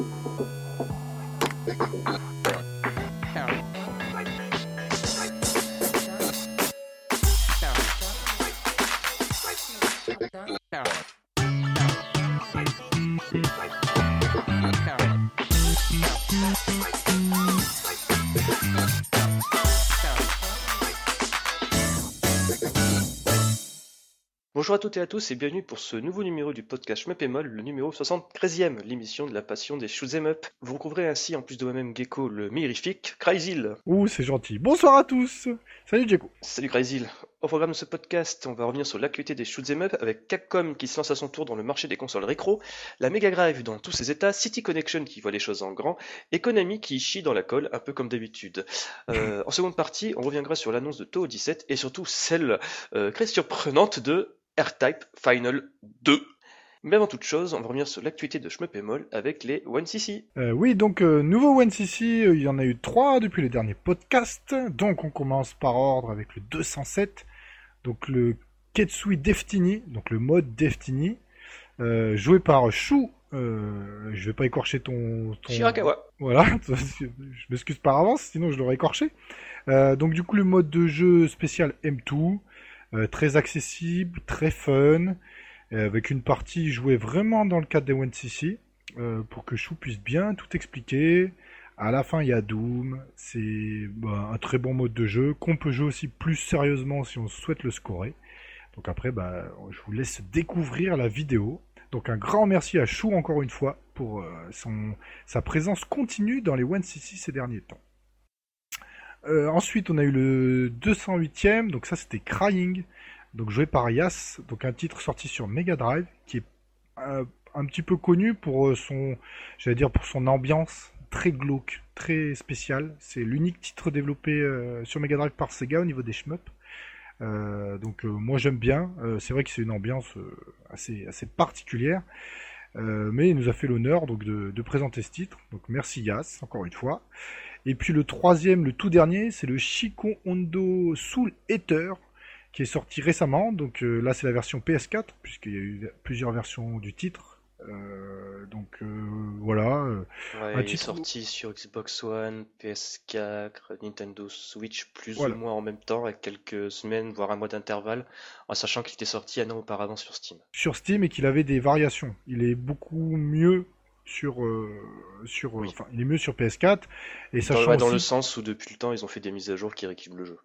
Thank you. Bonjour à toutes et à tous et bienvenue pour ce nouveau numéro du podcast Schmeppemol, le numéro 73e, l'émission de la passion des shoot'em up. Vous retrouverez ainsi, en plus de moi-même Gecko, le mirifique Cryzil. Ouh, c'est gentil. Bonsoir à tous. Salut Gecko. Salut Cryzil. Au programme de ce podcast, on va revenir sur l'actualité des shoot'em up avec Capcom qui se lance à son tour dans le marché des consoles rétro, la Mega Drive dans tous ses états, City Connection qui voit les choses en grand, et Konami qui chie dans la colle, un peu comme d'habitude. Euh, en seconde partie, on reviendra sur l'annonce de Toho 17 et surtout celle euh, très surprenante de R-Type Final 2. Mais avant toute chose, on va revenir sur l'actualité de Shmuppemol avec les 1cc. Euh, oui, donc euh, nouveau 1cc, euh, il y en a eu trois depuis les derniers podcasts. Donc on commence par ordre avec le 207, donc le Ketsui Deftini, donc le mode Deftini, joué par Shu. Je vais pas écorcher ton, ton... Shirakawa. Voilà, je m'excuse par avance, sinon je l'aurais écorché. Donc du coup le mode de jeu spécial M2, euh, très accessible, très fun, euh, avec une partie jouée vraiment dans le cadre des 1cc, euh, pour que Chou puisse bien tout expliquer. À la fin, il y a Doom, c'est bah, un très bon mode de jeu, qu'on peut jouer aussi plus sérieusement si on souhaite le scorer. Donc après, bah, je vous laisse découvrir la vidéo. Donc un grand merci à Chou encore une fois pour euh, sa présence continue dans les 1cc ces derniers temps. Euh, ensuite, on a eu le 208e, donc ça c'était Crying, donc joué par Yas, donc un titre sorti sur Mega Drive, qui est euh, un petit peu connu pour euh, son, j'allais dire pour son ambiance très glauque, très spéciale. C'est l'unique titre développé sur Mega Drive par Sega au niveau des shmups. Donc moi j'aime bien. C'est vrai que c'est une ambiance assez assez particulière. Mais il nous a fait l'honneur de, de présenter ce titre. Donc merci Yas encore une fois. Et puis le troisième, le tout dernier, c'est le Shikon Hondo Soul Eater qui est sorti récemment. Donc euh, là, c'est la version PS4 puisqu'il y a eu plusieurs versions du titre. Euh, donc euh, voilà. Ouais, il est sorti sur Xbox One, PS4, Nintendo Switch, plus Voilà. ou moins en même temps, avec quelques semaines, voire un mois d'intervalle, en sachant qu'il était sorti un an auparavant sur Steam. sur Steam et qu'il avait des variations. Il est beaucoup mieux sur euh, sur euh, Oui. enfin il est mieux sur PS4 et Dans, sachant ouais, dans le sens où depuis le temps, ils ont fait des mises à jour qui rééquilibrent le jeu,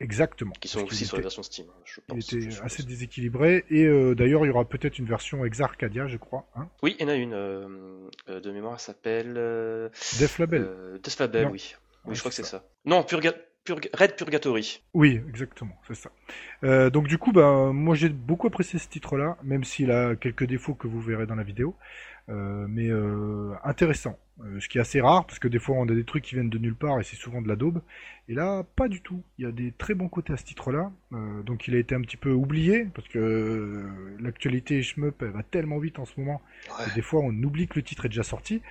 exactement qui sont parce aussi sur la était- version Steam, hein, je il pense. était je suppose. assez déséquilibré et euh, d'ailleurs il y aura peut-être une version Ex Arcadia je crois hein Oui, il y en a une euh, de mémoire, elle s'appelle Def Label Death Label, Non. oui. Oui, Ouais, je crois que c'est c'est ça. Non, Purga... Red Purgatory. Oui, exactement, c'est ça. Euh, donc du coup, bah, moi j'ai beaucoup apprécié ce titre-là, même s'il a quelques défauts que vous verrez dans la vidéo, Euh, mais euh, intéressant. Euh, ce qui est assez rare, parce que des fois on a des trucs qui viennent de nulle part et c'est souvent de la daube. Et là, pas du tout. Il y a des très bons côtés à ce titre-là. Euh, donc il a été un petit peu oublié, parce que euh, l'actualité shmup elle va tellement vite en ce moment Ouais. et des fois, on oublie que le titre est déjà sorti,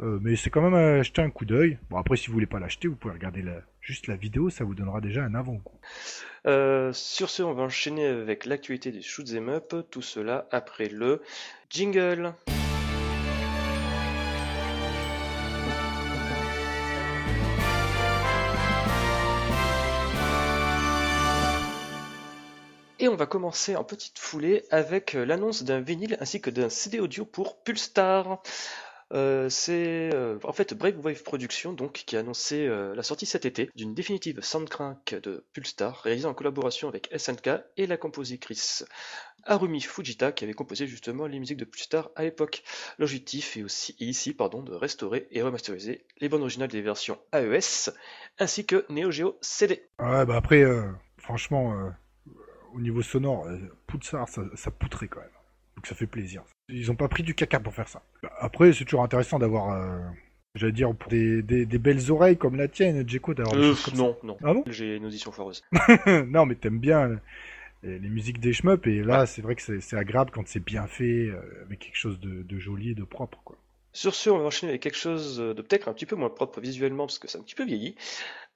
Euh, mais c'est quand même à jeter un coup d'œil. Bon, après, si vous voulez pas l'acheter, vous pouvez regarder la... juste la vidéo, ça vous donnera déjà un avant-goût. Euh, sur ce, on va enchaîner avec l'actualité des shoot'em up, tout cela après le jingle. Et on va commencer en petite foulée avec l'annonce d'un vinyle ainsi que d'un CD audio pour Pulstar. Euh, c'est euh, en fait Brave Wave Productions donc qui a annoncé euh, la sortie cet été d'une définitive soundtrack de Pulstar réalisée en collaboration avec SNK et la compositrice Harumi Fujita qui avait composé justement les musiques de Pulstar à l'époque. L'objectif est aussi ici pardon de restaurer et remasteriser les bandes originales des versions AES ainsi que Neo Geo CD. Ouais, bah après, franchement, au niveau sonore, Pulsar, ça, ça poutrait quand même. Donc ça fait plaisir. Ils ont pas pris du caca pour faire ça. Après, c'est toujours intéressant d'avoir, euh, j'allais dire, pour des, des, des belles oreilles comme la tienne, Djeko, d'avoir Euh, non, non. Ah bon? J'ai une audition foireuse. non, mais t'aimes bien les, musiques des shmups, et là, c'est vrai que c'est c'est agréable quand c'est bien fait, euh, avec quelque chose de, de joli et de propre, quoi. Sur ce, on va enchaîner avec quelque chose de peut-être un petit peu moins propre visuellement parce que c'est un petit peu vieilli,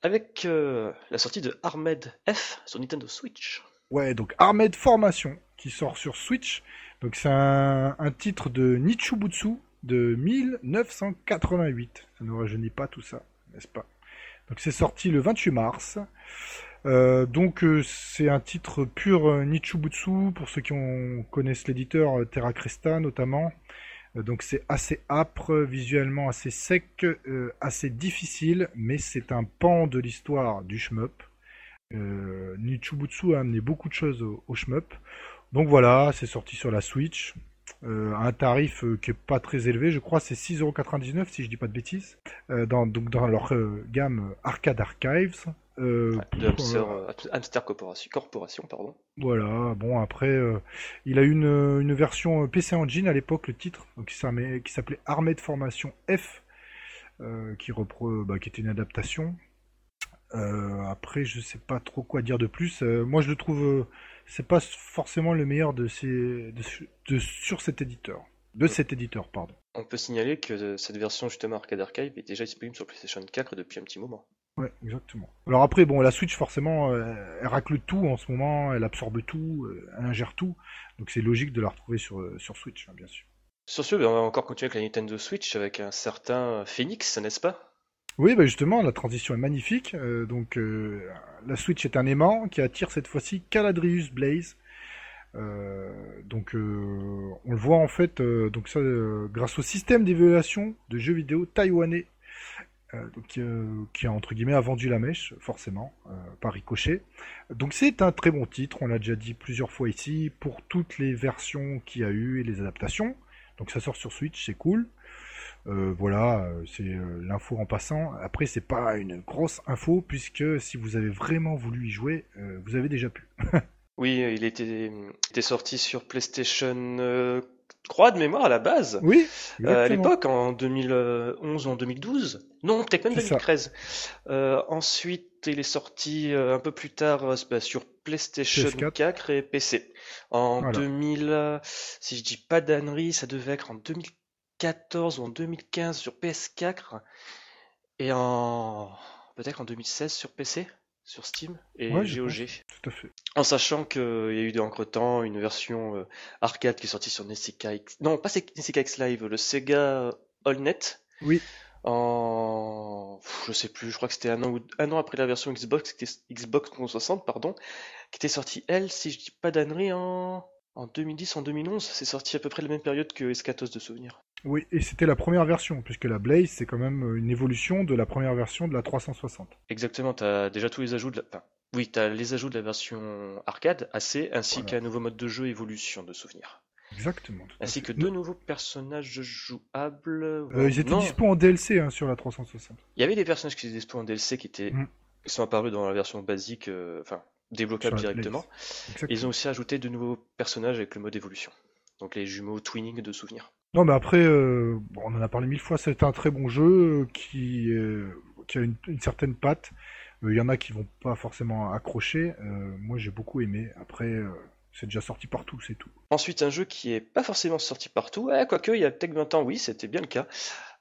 avec euh, la sortie de Armed F sur Nintendo Switch. Ouais, donc Armed Formation, qui sort sur Switch. Donc c'est un, titre de Nichubutsu, de 1988. Ça ne rajeunit pas tout ça, n'est-ce pas? Donc c'est sorti le 28 mars. Euh, donc euh, c'est un titre pur euh, Nichubutsu pour ceux qui connaissent l'éditeur euh, Terra Cresta notamment. Donc c'est assez âpre, visuellement assez sec, assez difficile, mais c'est un pan de l'histoire du shmup. Nichubutsu a amené beaucoup de choses au, au shmup. Donc voilà, c'est sorti sur la Switch. Euh, un tarif euh, qui est pas très élevé, je crois c'est 6,99€ si je dis pas de bêtises. Euh, dans, donc dans leur gamme Arcade Archives. De Hamster, Corporation, Corporation, pardon. voilà, bon après, il a eu une, une version PC Engine à l'époque, le titre, donc qui s'appelait Armée de Formation F, qui, repre, bah, qui était une adaptation. Après, je sais pas trop quoi dire de plus. Moi, je le trouve, c'est pas forcément le meilleur de ces, de, de- sur cet éditeur, de cet éditeur, pardon. On peut signaler que euh, cette version justement Arcade Archive est déjà disponible sur PlayStation 4 depuis un petit moment. Ouais, exactement. Alors après, bon, la Switch, forcément, euh, elle racle tout en ce moment, elle absorbe tout, euh, elle ingère tout, donc c'est logique de la retrouver sur, euh, sur Switch, hein, bien sûr. Sur ce, ben, on va encore continuer avec la Nintendo Switch avec un certain Phoenix, n'est-ce pas? Oui, bah justement, la transition est magnifique. Euh, donc, euh, la Switch est un aimant qui attire cette fois-ci Caladrius Blaze. Euh, donc, on le voit en fait, donc ça, grâce au système d'évaluation de jeux vidéo taïwanais, qui a entre guillemets a vendu la mèche, forcément, par ricochet. Donc, c'est un très bon titre. On l'a déjà dit plusieurs fois ici pour toutes les versions qu'il y a eu et les adaptations. Donc, ça sort sur Switch, c'est cool. Euh, voilà, euh, c'est euh, l'info en passant. Après, c'est pas une grosse info puisque si vous avez vraiment voulu y jouer, euh, vous avez déjà pu. Oui, il était, il était sorti sur PlayStation euh, 3 de mémoire à la base. Oui, à l'époque, en 2011 ou en 2012. Non, peut-être même C'est ça. 2013. Euh, ensuite, il est sorti un peu plus tard bah, sur PlayStation PS4. 4 et PC. En Voilà. 2000, euh, si je dis pas d'ânerie, ça devait être en 2014 ou en 2015 sur PS4 et en peut-être en 2016 sur PC, sur Steam et Ouais, GOG. Tout à fait. En sachant qu'il y a eu entre-temps une version euh, arcade qui est sortie sur NESica X... Non, pas NESica X Live, le Sega AllNet. Oui. En... pff, Je sais plus, je crois que c'était un an, ou- un an après la version Xbox, Xbox 360, pardon, qui était sortie, elle, si je dis pas d'ânerie, en... en 2010, en 2011. C'est sorti à peu près la même période que Escatos de souvenirs. Oui, et c'était la première version, puisque la Blaze, c'est quand même euh, une évolution de la première version de la 360. Exactement, t'as déjà tous les ajouts de la... enfin, oui, t'as les ajouts de la version arcade, AC, ainsi Voilà. qu'un nouveau mode de jeu évolution de souvenirs. Exactement. Ainsi que deux nouveaux personnages jouables. Euh, ils étaient non, dispo en DLC hein, sur la 360. il y avait des personnages qui étaient dispo en DLC qui étaient Mm. qui sont apparus dans la version basique, euh, enfin débloquables directement. Ils ont aussi ajouté de nouveaux personnages avec le mode évolution. Donc les jumeaux twinning de souvenirs. Non, mais après, euh, bon, on en a parlé mille fois, c'est un très bon jeu euh, qui, euh, qui a une, une certaine patte. Euh, Il y en a qui vont pas forcément accrocher. Moi, j'ai beaucoup aimé. Après, c'est déjà sorti partout, c'est tout. Ensuite, un jeu qui est pas forcément sorti partout, eh, quoique il y a peut-être 20 ans, oui, c'était bien le cas.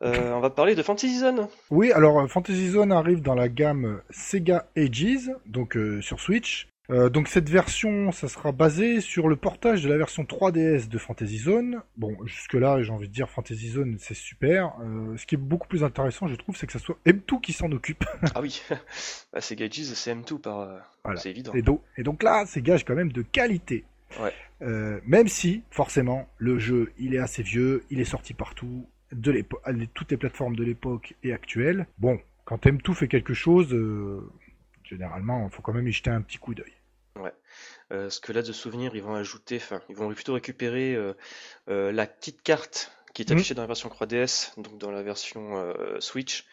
Euh, on va parler de Fantasy Zone. Oui, alors Fantasy Zone arrive dans la gamme Sega Ages, donc euh, sur Switch. Euh, donc cette version, ça sera basé sur le portage de la version 3DS de Fantasy Zone. Bon, jusque-là, j'ai envie de dire Fantasy Zone, c'est super. Euh, ce qui est beaucoup plus intéressant, je trouve, c'est que ça soit M2 qui s'en occupe. Ah oui, bah, c'est Gages, c'est M2 par. euh, Voilà. C'est évident. Et donc, et donc là, c'est gage quand même de qualité. Ouais. Euh, même si, forcément, le jeu, il est assez vieux, il est sorti partout, de l'époque, toutes les plateformes de l'époque et actuelles. Bon, quand M2 fait quelque chose, euh, généralement, il faut quand même y jeter un petit coup d'œil. Euh, ce que là de souvenir, ils vont ajouter, enfin, ils vont plutôt récupérer euh, euh, la petite carte qui est Mhm. affichée dans la version 3DS, donc dans la version euh, Switch,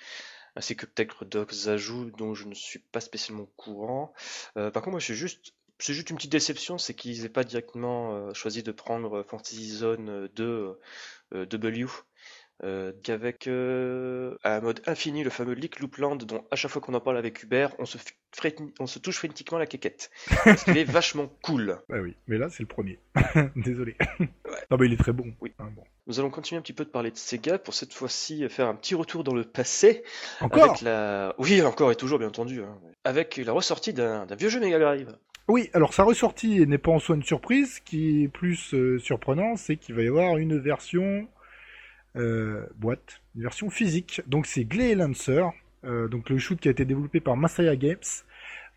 ainsi que peut-être d'autres ajouts dont je ne suis pas spécialement au courant. Euh, par contre, moi, je suis juste, c'est juste une petite déception, c'est qu'ils aient pas directement euh, choisi de prendre Fantasy Zone 2 euh, W. Euh, qu'avec euh, un mode infini, le fameux Leak Loopland, dont à chaque fois qu'on en parle avec Hubert, on se, on se touche frénétiquement la quéquette. Parce qu'il est vachement cool. Bah oui, mais là, c'est le premier. Désolé. Non, mais il est très bon. Oui. Hein, bon. Nous allons continuer un petit peu de parler de Sega pour cette fois-ci faire un petit retour dans le passé. Encore avec la... Oui, encore et toujours, bien entendu. hein. Avec la ressortie d'un vieux jeu Mega Drive. Oui, alors sa ressortie n'est pas en soi une surprise. Ce qui est plus euh, surprenant, c'est qu'il va y avoir une version boîte, une version physique. Donc c'est Glay Lancer, euh, donc le shoot qui a été développé par Masaya Games,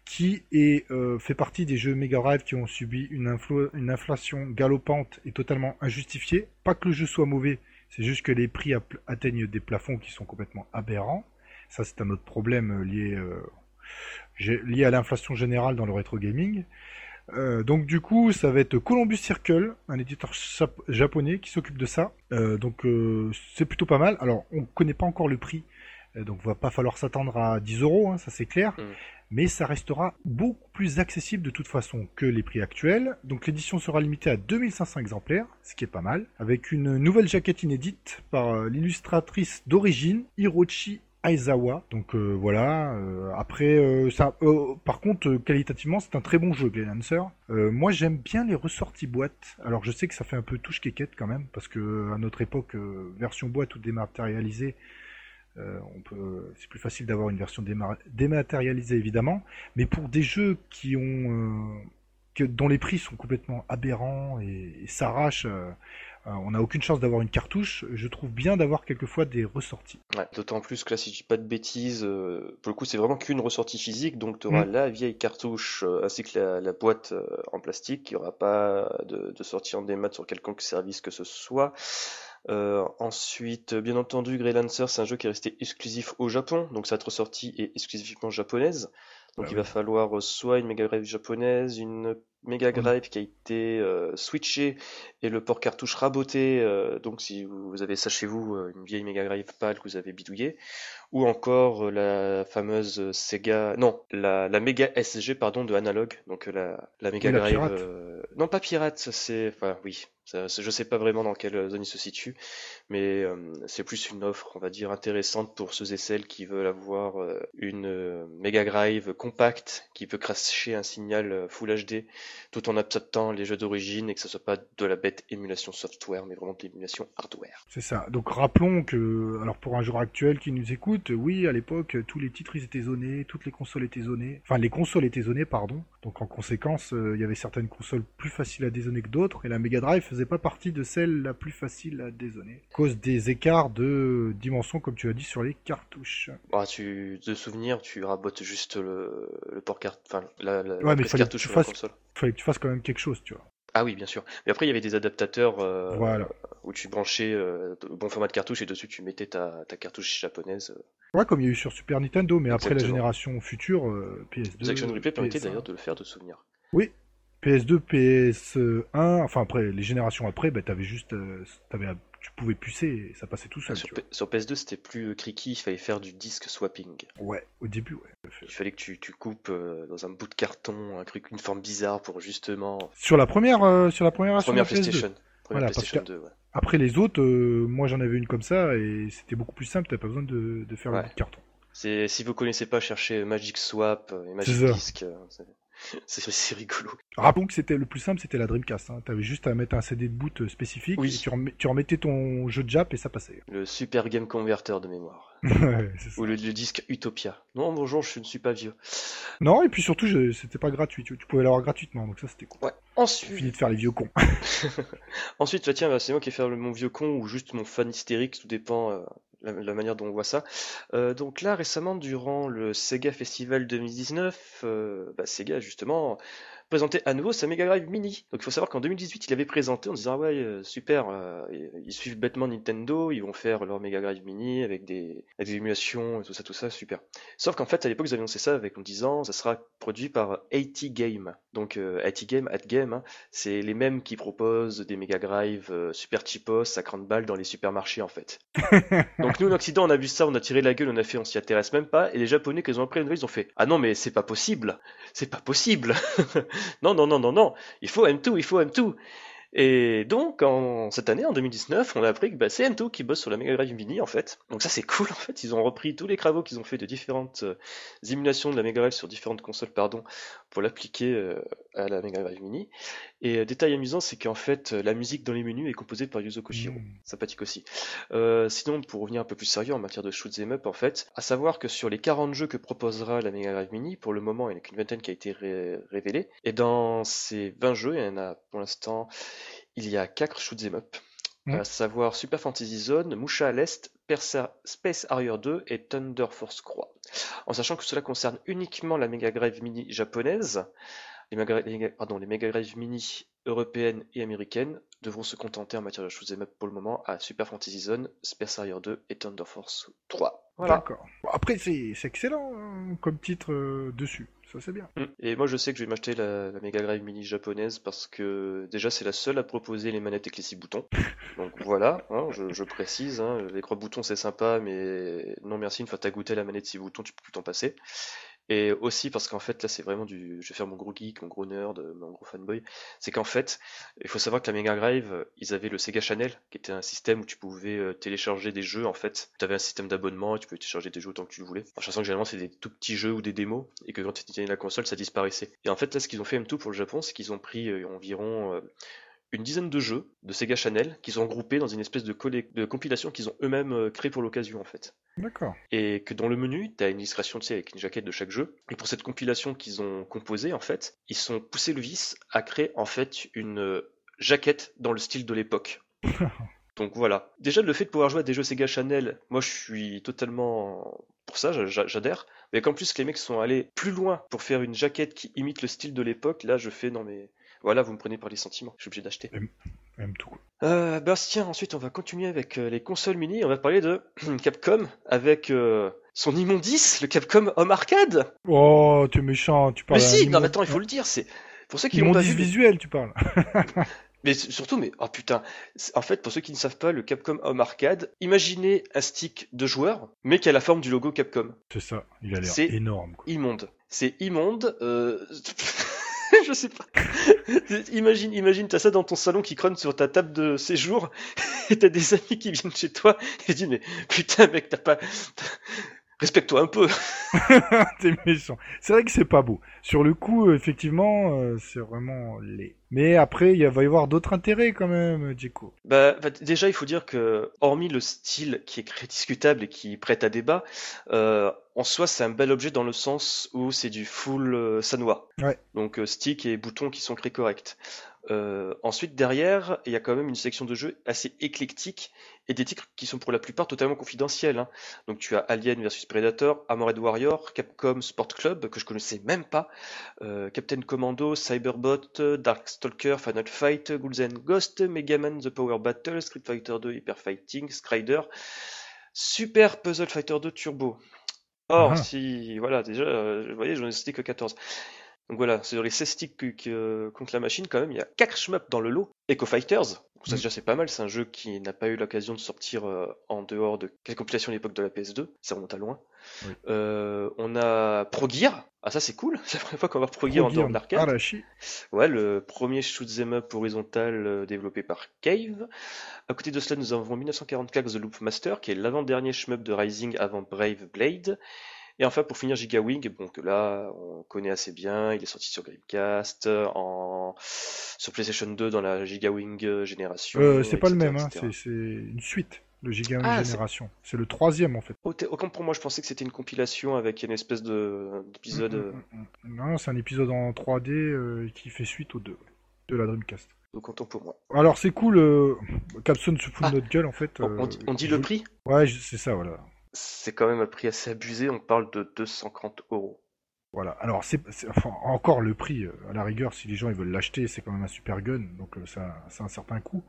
qui est, euh, fait partie des jeux Mega Drive qui ont subi une, une inflation galopante et totalement injustifiée. Pas que le jeu soit mauvais, c'est juste que les prix atteignent des plafonds qui sont complètement aberrants. Ça, c'est un autre problème lié, lié à l'inflation générale dans le rétro gaming. Euh, donc du coup, ça va être Columbus Circle, un éditeur japonais qui s'occupe de ça. Euh, donc euh, c'est plutôt pas mal. Alors on connaît pas encore le prix, donc va pas falloir s'attendre à 10 euros, hein, ça c'est clair. Mm. Mais ça restera beaucoup plus accessible de toute façon que les prix actuels. Donc l'édition sera limitée à 2500 exemplaires, ce qui est pas mal, avec une nouvelle jaquette inédite par l'illustratrice d'origine Hirochi Aizawa. Donc euh, voilà. Euh, après, euh, ça, par contre, qualitativement, c'est un très bon jeu, Glenancer. moi, j'aime bien les ressorties boîtes. Alors, je sais que ça fait un peu touche quéquette quand même, parce que à notre époque, version boîte ou dématérialisée, c'est plus facile d'avoir une version dématérialisée évidemment. Mais pour des jeux qui ont, dont les prix sont complètement aberrants et, et s'arrachent on n'a aucune chance d'avoir une cartouche. Je trouve bien d'avoir quelquefois des ressorties. D'autant plus que là, si je dis pas de bêtises, euh, pour le coup, c'est vraiment qu'une ressortie physique, donc tu auras mm. la vieille cartouche euh, ainsi que la, boîte en plastique. Il n'y aura pas de, sortie en démat sur quelconque service que ce soit. ensuite, bien entendu, Grey Lancer, c'est un jeu qui est resté exclusif au Japon, donc cette ressortie est exclusivement japonaise. Donc bah il va falloir soit une Mega Drive japonaise, une Mega. Drive qui a été euh, switché et le port cartouche raboté. Euh, donc si vous, avez ça chez vous, euh, une vieille Mega Drive pâle que vous avez bidouillé, ou encore la fameuse Sega, non, la, la Mega SG pardon de Analog, donc la, la Mega Drive, non pas pirate, c'est, enfin oui, je sais pas vraiment dans quelle zone il se situe, mais c'est plus une offre, on va dire, intéressante pour ceux et celles qui veulent avoir une Mega Drive compacte qui peut cracher un signal Full HD tout en acceptant les jeux d'origine et que ce soit pas de la bête émulation software, mais vraiment de l'émulation hardware. C'est ça. Donc rappelons que, alors pour un joueur actuel qui nous écoute, oui, à l'époque, tous les titres ils étaient zonés, toutes les consoles étaient zonées, enfin les consoles étaient zonées, pardon. Donc en conséquence, euh, il y avait certaines consoles plus faciles à dézoner que d'autres, et la Mega Drive faisait pas partie de celle la plus facile à dézoner, à cause des écarts de dimension, comme tu as dit, sur les cartouches. Bah, tu, de souvenir, tu rabotes juste le, port carte, enfin la, la, ouais, mais cartouche sur la console fallait que tu fasses quand même quelque chose, tu vois. Ah oui, bien sûr. Mais après, il y avait des adaptateurs euh, où tu branchais euh, bon format de cartouche et dessus tu mettais ta, cartouche japonaise. Ouais, comme il y a eu sur Super Nintendo, mais après la génération future, euh, PS2. Action Replay permettait d'ailleurs de le faire de souvenir. Oui, PS2, PS1, enfin après, les générations après, bah, t'avais juste. Avais tu pouvais pucer et ça passait tout seul. Sur, PS2, c'était plus criqui, il fallait faire du disque swapping. Ouais, au début, ouais. Il fallait que tu, coupes euh, dans un bout de carton un truc, une forme bizarre pour justement. Sur la première, euh, sur la première, première PlayStation. voilà, PlayStation 2, ouais. Après les autres, euh, moi j'en avais une comme ça et c'était beaucoup plus simple, t'avais pas besoin de, faire le bout de carton. Si vous connaissez pas, cherchez Magic Swap et Magic Disc. C'est rigolo. Rappelons que c'était le plus simple, c'était la Dreamcast. Hein. T'avais juste à mettre un CD de boot spécifique, et tu, remettais ton jeu de Jap et ça passait. Le Super Game Converter de mémoire. Ou le, disque Utopia. Non, bonjour, je ne suis pas vieux. Non, et puis surtout, c'était pas gratuit. Tu, pouvais l'avoir gratuitement, donc ça c'était cool. Ouais. Ensuite. Fini de faire les vieux cons. Ensuite, bah, tiens, bah, c'est moi qui vais faire mon vieux con ou juste mon fan hystérique, tout dépend. Euh, la, manière dont on voit ça. Euh, donc là, récemment, durant le Sega Festival 2019, euh, bah, Sega justement présenter à nouveau sa Mega Drive Mini. Donc il faut savoir qu'en 2018, il avait présenté en disant ah ouais euh, super, euh, ils suivent bêtement Nintendo, ils vont faire leur Mega Drive Mini avec des, émulations et tout ça tout ça super. Sauf qu'en fait à l'époque ils avaient annoncé ça avec en disant ça sera produit par AT Game. Donc euh, AT Game, At Game, hein, c'est les mêmes qui proposent des Mega Drive super cheapos à 30 balles dans les supermarchés en fait. Donc nous en Occident on a vu ça, on a tiré la gueule, on a fait on s'y intéresse même pas et les Japonais qu'ils ont appris la nouvelle ils ont fait ah non mais c'est pas possible, c'est pas possible. non, non, non, non, non, il faut M2, il faut M2. Et donc, en, cette année, en 2019, on a appris que bah, c'est M2 qui bosse sur la Mega Drive Mini, en fait. Donc ça, c'est cool, en fait. Ils ont repris tous les travaux qu'ils ont fait de différentes euh, émulations de la Mega Drive sur différentes consoles, pardon, pour l'appliquer euh, à la Mega Drive Mini. Et euh, détail amusant, c'est qu'en fait, la musique dans les menus est composée par Yuzo Koshiro. Mmh. Sympathique aussi. sinon, pour revenir un peu plus sérieux en matière de shoot them up, en fait, à savoir que sur les 40 jeux que proposera la Mega Drive Mini, pour le moment, il n'y en a qu'une vingtaine qui a été révélée. Et dans ces 20 jeux, il y en a pour l'instant il y a 4 shoot'em up. Mm. à savoir Super Fantasy Zone, Musha à l'Est, Persa- Space Harrier 2 et Thunder Force Croix. En sachant que cela concerne uniquement la Mega Drive Mini japonaise, les Mega, les- pardon, les Mega Drive Mini européennes et américaines devront se contenter en matière de shoot'em up pour le moment à Super Fantasy Zone, Space Harrier 2 et Thunder Force 3. Voilà. D'accord. Bon, après, c'est excellent hein, comme titre euh, dessus. Ça, c'est bien. Mm. Et moi je sais que je vais m'acheter la, la Mega Drive Mini japonaise parce que déjà c'est la seule à proposer les manettes avec les 6 boutons. Donc voilà, hein, je, je précise, hein, les croix boutons c'est sympa mais non merci, une fois que t'as goûté la manette 6 boutons tu peux plus t'en passer. Et aussi parce qu'en fait là c'est vraiment du... Je vais faire mon gros geek, mon gros nerd, mon gros fanboy. C'est qu'en fait, il faut savoir que la Mega Drive, euh, ils avaient le Sega Channel qui était un système où tu pouvais euh, télécharger des jeux en fait. Tu avais un système d'abonnement et tu pouvais télécharger des jeux autant que tu le voulais. En sachant que généralement c'est des tout petits jeux ou des démos et que quand tu éteignais la console ça disparaissait. Et en fait là ce qu'ils ont fait M2 pour le Japon c'est qu'ils ont pris euh, environ euh, une dizaine de jeux de Sega Channel qu'ils ont groupés dans une espèce de, compilation qu'ils ont eux-mêmes euh, créé pour l'occasion en fait D'accord. et que dans le menu, tu as une illustration tu sais, avec une jaquette de chaque jeu. Et pour cette compilation qu'ils ont composée, en fait, ils sont poussé le vice à créer en fait une euh, jaquette dans le style de l'époque. Donc voilà. Déjà, le fait de pouvoir jouer à des jeux Sega Channel, moi je suis totalement pour ça, j'a- j'a- j'adhère. Mais qu'en plus les mecs sont allés plus loin pour faire une jaquette qui imite le style de l'époque, là je fais non mais voilà, vous me prenez par les sentiments, je suis obligé d'acheter. Même tout. Euh, Bastien, ensuite on va continuer avec euh, les consoles mini. On va parler de Capcom avec euh, son immondice, le Capcom Home Arcade. Oh, tu es méchant. Tu Mais parles. si, d'un non mais attends, il faut le dire, c'est pour ceux qui l'ont pas vu. mais- visuel, tu parles. Mais surtout, mais oh putain, c'est- en fait, pour ceux qui ne savent pas, le Capcom Home Arcade, imaginez un stick de joueur, mais qui a la forme du logo Capcom. C'est ça. Il a l'air C'est- énorme. quoi. Immonde. C'est immonde. Euh... Je sais pas. imagine, imagine, t'as ça dans ton salon qui crône sur ta table de séjour, et t'as des amis qui viennent chez toi et disent mais putain mec, t'as pas, respecte-toi un peu. T'es méchant. C'est vrai que c'est pas beau. Sur le coup, euh, effectivement, euh, c'est vraiment laid. Mais après, il va y avoir d'autres intérêts quand même, Djeko. Bah, bah, déjà, il faut dire que, hormis le style qui est très discutable et qui prête à débat, euh, en soi, c'est un bel objet dans le sens où c'est du full euh, Sanwa. Ouais. Donc, stick et boutons qui sont très corrects. Euh, ensuite, derrière, il y a quand même une section de jeux assez éclectique et des titres qui sont pour la plupart totalement confidentiels. hein. Donc, tu as Alien vs Predator, Armored Warrior, Capcom Sport Club, que je connaissais même pas, euh, Captain Commando, Cyberbot, Darkstalker, Final Fight, Ghouls Ghost, Mega Man The Power Battle, Street Fighter 2 Hyper Fighting, Strider, Super Puzzle Fighter 2 Turbo. Or, Ah. si, voilà, déjà, euh, vous voyez, j'en ai cité que 14. Donc voilà, sur les 16 sticks que- contre la machine, quand même, il y a 4 shmups dans le lot. Echo Fighters, donc ça Mm. déjà c'est pas mal, c'est un jeu qui n'a pas eu l'occasion de sortir euh, en dehors de quelques compilations à l'époque de la PS2, ça remonte à loin. Oui. Euh, on a Pro Gear, ah ça c'est cool, c'est la première fois qu'on va voir Pro Gear en dehors de l'arcade. Ah la chi. Ouais, le premier shoot'em up horizontal euh, développé par Cave. À côté de cela, nous avons 1944 The Loop Master, qui est l'avant-dernier shmup de Rising avant Brave Blade. Et enfin, pour finir, Giga Wing, bon, que là, on connaît assez bien, il est sorti sur Dreamcast, en... sur PlayStation 2 dans la Giga Wing euh, génération. Euh, c'est pas le même, hein. c'est une suite. Le Giga Ah, Génération. C'est le troisième en fait. Autant autant pour moi, je pensais que c'était une compilation avec une espèce de d'épisode. euh, Mm, mm, mm. Non, c'est un épisode en 3D euh, qui fait suite aux deux de la Dreamcast. Donc autant pour moi. Alors c'est cool, euh... Capson se fout Ah. de notre gueule en fait. On, on dit, on dit le prix? Ouais, c'est ça, voilà. C'est quand même un prix assez abusé, on parle de 230 euros. Voilà. Alors c'est encore le prix euh, à la rigueur si les gens ils veulent l'acheter, c'est quand même un super gun, donc euh, ça c'est un certain coût.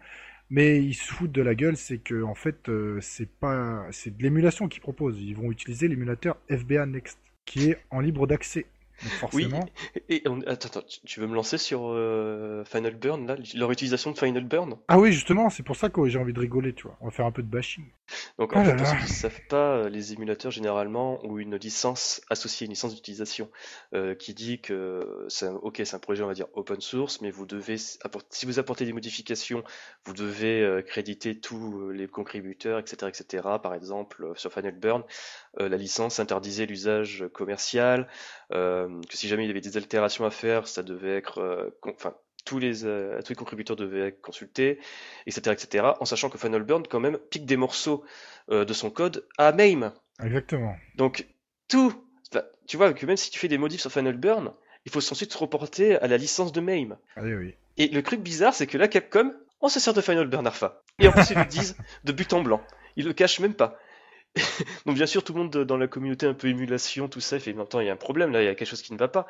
Mais ils se foutent de la gueule, c'est que en fait euh, c'est pas c'est de l'émulation qu'ils proposent. Ils vont utiliser l'émulateur FBA Next qui est en libre d'accès. Donc forcément, Et on... attends, attends, tu- veux me lancer sur euh, Final Burn, là, leur utilisation de Final Burn? ah oui justement, c'est pour ça que j'ai envie de rigoler, tu vois. On va faire un peu de bashing. Donc en Oh fait, pour ceux qui ne savent pas, euh, les émulateurs généralement ont une licence associée, une licence d'utilisation, euh, qui dit que c'est un, ok, c'est un projet on va dire open source, mais vous devez apporter, si vous apportez des modifications, vous devez euh, créditer tous les contributeurs, etc., etc. Par exemple, sur Final Burn, la licence interdisait l'usage commercial, euh, que si jamais il y avait des altérations à faire, ça devait être, euh, enfin tous les, euh, tous les contributeurs devaient être consultés, etc., etc., en sachant que Final Burn, quand même, pique des morceaux euh, de son code à MAME. Exactement. Donc, tout, tu vois, que même si tu fais des modifs sur Final Burn, il faut ensuite se reporter à la licence de MAME. Allez oui. Et le truc bizarre, c'est que là, Capcom, on se sert de Final Burn Alpha. Et en plus, ils le disent de but en blanc. Ils le cachent même pas. Donc bien sûr, tout le monde dans la communauté un peu émulation, tout ça, il fait maintenant il y a un problème là, il y a quelque chose qui ne va pas.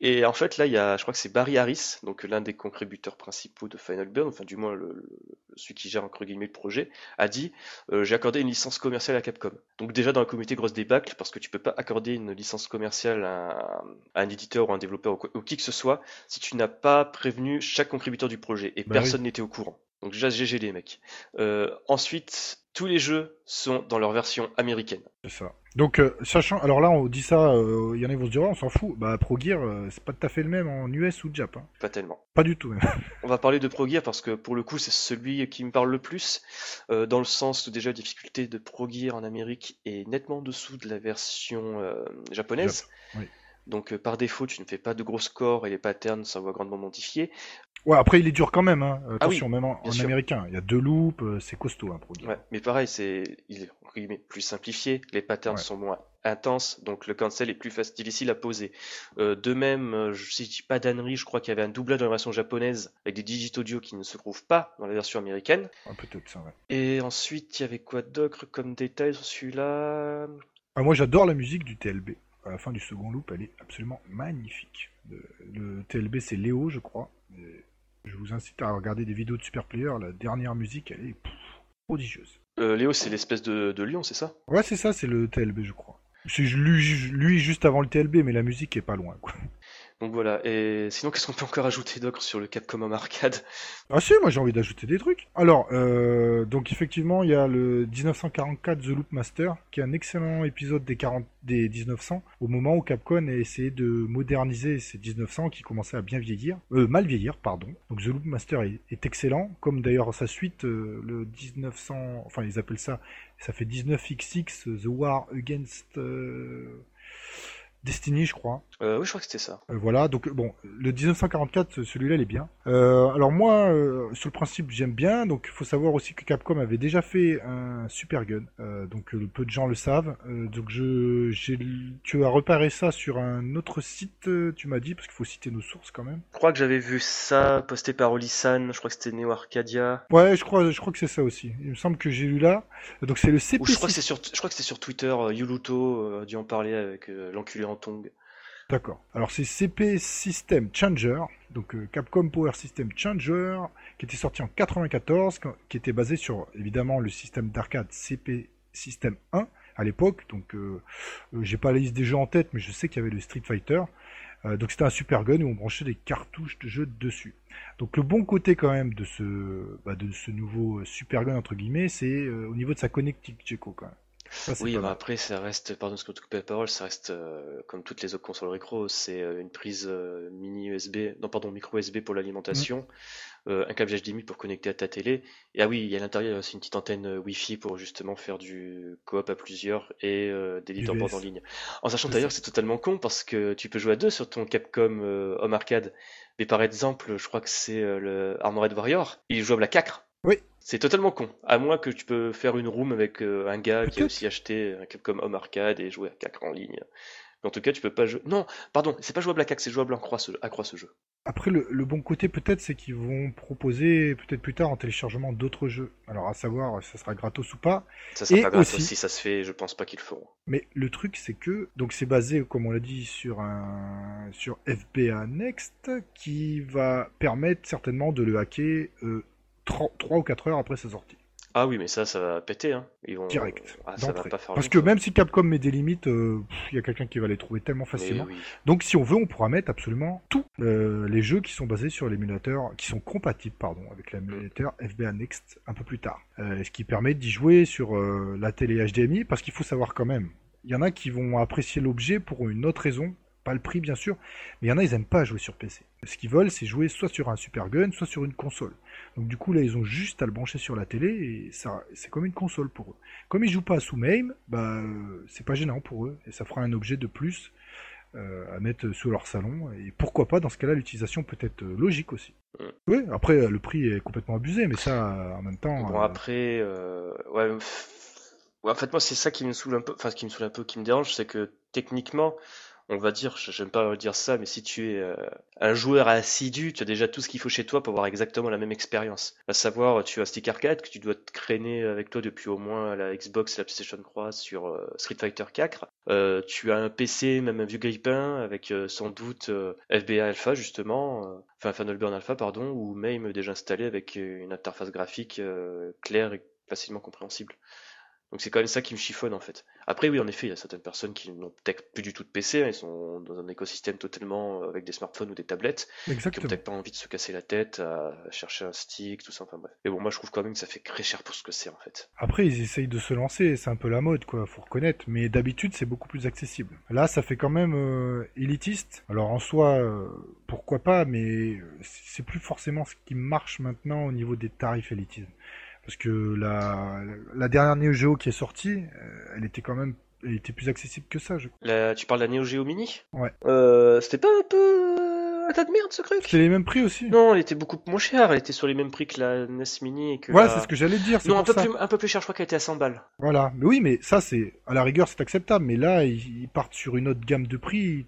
Et en fait là, il y a, je crois que c'est Barry Harris, donc l'un des contributeurs principaux de Final Burn, enfin du moins le, celui qui gère entre guillemets le projet, a dit euh, j'ai accordé une licence commerciale à Capcom. Donc déjà dans la communauté grosse débâcle parce que tu peux pas accorder une licence commerciale à, un éditeur ou un développeur ou, qui que ce soit si tu n'as pas prévenu chaque contributeur du projet et bah personne n'était au courant. Donc déjà GG les mecs. Euh, ensuite, tous les jeux sont dans leur version américaine. C'est ça. Donc euh, sachant, alors là on dit ça, euh, il y en a qui vont se dire oh, on s'en fout. Bah Pro Gear, c'est pas tout à fait le même en US ou Jap. Hein. Pas tellement. Pas du tout. Même. on va parler de Pro Gear parce que pour le coup c'est celui qui me parle le plus, dans le sens où déjà la difficulté de Pro Gear en Amérique est nettement en dessous de la version japonaise. Oui. Donc par défaut, tu ne fais pas de gros scores et les patterns s'envoient grandement modifiés. Ouais, après il est dur quand même, hein. Ah attention, même en, américain, il y a deux loops, euh, c'est costaud un produit. Ouais, mais pareil, c'est il est plus simplifié, les patterns sont moins intenses, donc le cancel est plus facile, difficile à poser. Euh, de même, euh, si je dis pas d'annerie, je crois qu'il y avait un doublage dans la version japonaise avec des digit audio qui ne se trouvent pas dans la version américaine. peut-être ça, ouais. Et ensuite, il y avait quoi d'autre comme détail sur celui-là? Ah, Moi j'adore la musique du TLB. À la fin du second loop, elle est absolument magnifique. Le, TLB c'est Léo, je crois. Je vous incite à regarder des vidéos de Super Player. La dernière musique, elle est prodigieuse. Euh, Léo, c'est l'espèce de, de, lion, c'est ça? Ouais, c'est ça, c'est le TLB, je crois. C'est lui, lui, juste avant le TLB, mais la musique est pas loin, quoi. Donc voilà, et sinon qu'est-ce qu'on peut encore ajouter d'autre sur le Capcom Home Arcade? Ah si, moi j'ai envie d'ajouter des trucs. Alors, euh, donc effectivement, il y a le 1944 The Loop Master, qui est un excellent épisode des, 40, des 1900, au moment où Capcom a essayé de moderniser ces 1900 qui commençaient à bien vieillir, euh, mal vieillir, pardon. Donc The Loop Master est, excellent, comme d'ailleurs sa suite, euh, le 1900, enfin ils appellent ça, ça fait 19XX, The War Against... Euh, Destiny, je crois. Euh, oui, je crois que c'était ça. Euh, voilà, donc bon, le 1944, celui-là, il est bien. Euh, alors moi, sur le principe, j'aime bien. Donc il faut savoir aussi que Capcom avait déjà fait un Super Gun. Donc peu de gens le savent. donc je, j'ai, tu as repéré ça sur un autre site, tu m'as dit, parce qu'il faut citer nos sources quand même. Je crois que j'avais vu ça posté par Olisan. Je crois que c'était Neo Arcadia. Ouais, je crois, je crois que c'est ça aussi. Il me semble que j'ai lu là. Donc c'est le CP. je crois que c'est sur, je crois que c'est sur Twitter. Yuluto a dû en parler avec l'enculé en Tong. D'accord. Alors c'est CP System Changer, donc euh, Capcom Power System Changer, qui était sorti en 94, qui était basé sur évidemment le système d'arcade CP System 1 à l'époque. Donc euh, euh, j'ai pas la liste des jeux en tête, mais je sais qu'il y avait le Street Fighter. donc c'était un super gun où on branchait des cartouches de jeux dessus. Donc le bon côté quand même de ce, bah, nouveau super gun entre guillemets, c'est au niveau de sa connectique Checo quand même oui, mais après, ça reste, pardon, ce que tu la parole, ça reste euh, comme toutes les autres consoles récro, c'est euh, une prise euh, mini USB, non, pardon, micro USB pour l'alimentation, mmh. un câble HDMI pour connecter à ta télé, et ah oui, il y a à l'intérieur aussi une petite antenne Wi-Fi pour justement faire du coop à plusieurs et des leaderboards en ligne. En sachant d'ailleurs que c'est totalement con parce que tu peux jouer à deux sur ton Capcom Home Arcade, mais par exemple, je crois que c'est le Armored Warrior, il est jouable à 4. Oui. C'est totalement con. À moins que tu peux faire une room avec euh, un gars qui a aussi acheté un Capcom Home Arcade et jouer à 4 en ligne. Mais en tout cas, tu peux pas jouer. Non, pardon, c'est pas jouable à 4, c'est jouable à croix ce, à croix ce jeu. Après, le, bon côté peut-être, c'est qu'ils vont proposer peut-être plus tard en téléchargement d'autres jeux. Alors à savoir, ça sera gratos ou pas. Ça sera pas gratos si ça se fait, je pense pas qu'ils le feront. Mais le truc, c'est que donc c'est basé, comme on l'a dit, sur un sur FBA Next qui va permettre certainement de le hacker. Euh, 3, ou 4 heures après sa sortie. Ah oui, mais ça, ça va péter. Hein. Ils vont... Direct. Ah, ça va pas faire Parce que même si Capcom met des limites, il euh, y a quelqu'un qui va les trouver tellement facilement. Donc si on veut, on pourra mettre absolument tous euh, les jeux qui sont basés sur l'émulateur, qui sont compatibles pardon, avec l'émulateur FBA Next un peu plus tard. Euh, ce qui permet d'y jouer sur la télé HDMI, parce qu'il faut savoir quand même, il y en a qui vont apprécier l'objet pour une autre raison pas le prix bien sûr, mais il y en a, ils aiment pas jouer sur PC. Ce qu'ils veulent, c'est jouer soit sur un Super Gun, soit sur une console. Donc du coup, là, ils ont juste à le brancher sur la télé et ça, c'est comme une console pour eux. Comme ils jouent pas sous MAME, bah, c'est pas gênant pour eux et ça fera un objet de plus euh, à mettre sous leur salon. Et pourquoi pas, dans ce cas-là, l'utilisation peut être logique aussi. Mm. Oui, après, le prix est complètement abusé, mais ça, en même temps. Bon, euh, après, euh, ouais. en fait, moi, c'est ça qui me saoule un peu, enfin, ce qui me saoule un peu, qui me dérange, c'est que techniquement, on va dire, j'aime pas dire ça, mais si tu es euh, un joueur assidu, tu as déjà tout ce qu'il faut chez toi pour avoir exactement la même expérience. À savoir, tu as stick arcade que tu dois te traîner avec toi depuis au moins la Xbox et la PlayStation 3 sur euh, Street Fighter 4. Euh, tu as un PC, même un vieux grippin, avec sans doute FBA Alpha justement, enfin Final Burn Alpha pardon, ou MAME déjà installé avec une interface graphique claire et facilement compréhensible. Donc c'est quand même ça qui me chiffonne en fait. Après oui en effet il y a certaines personnes qui n'ont peut-être plus du tout de PC, hein, ils sont dans un écosystème totalement euh, avec des smartphones ou des tablettes, Exactement. qui n'ont peut-être pas envie de se casser la tête à chercher un stick, tout ça, enfin bref. Mais bon moi je trouve quand même que ça fait très cher pour ce que c'est en fait. Après ils essayent de se lancer, c'est un peu la mode quoi, faut reconnaître, mais d'habitude c'est beaucoup plus accessible. Là ça fait quand même euh, élitiste, alors en soi euh, pourquoi pas, mais c'est plus forcément ce qui marche maintenant au niveau des tarifs élitistes. Parce que la, la dernière Neo Geo qui est sortie, euh, elle était quand même elle était plus accessible que ça. Je... tu parles de la Neo Geo Mini? Ouais. Euh, C'était pas un peu un tas de merde ce truc? C'était les mêmes prix aussi Non, elle était beaucoup moins chère. Elle était sur les mêmes prix que la NES Mini. Et que ouais, c'est ce que j'allais dire. Non, un peu, plus, un peu plus cher, je crois qu'elle était à 100 balles. Voilà. Mais oui, mais ça, c'est à la rigueur, c'est acceptable. Mais là, ils partent sur une autre gamme de prix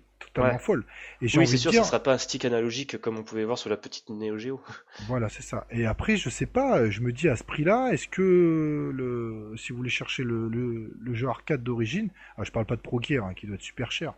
folle. Et oui, c'est sûr, dire... sera pas un stick analogique comme on pouvait voir sur la petite Neo Geo. Voilà, c'est ça. Et après, je sais pas, je me dis à ce prix-là, est-ce que le, si vous voulez chercher le, le, jeu arcade d'origine, ah, je parle pas de Pro Gear, hein, qui doit être super cher,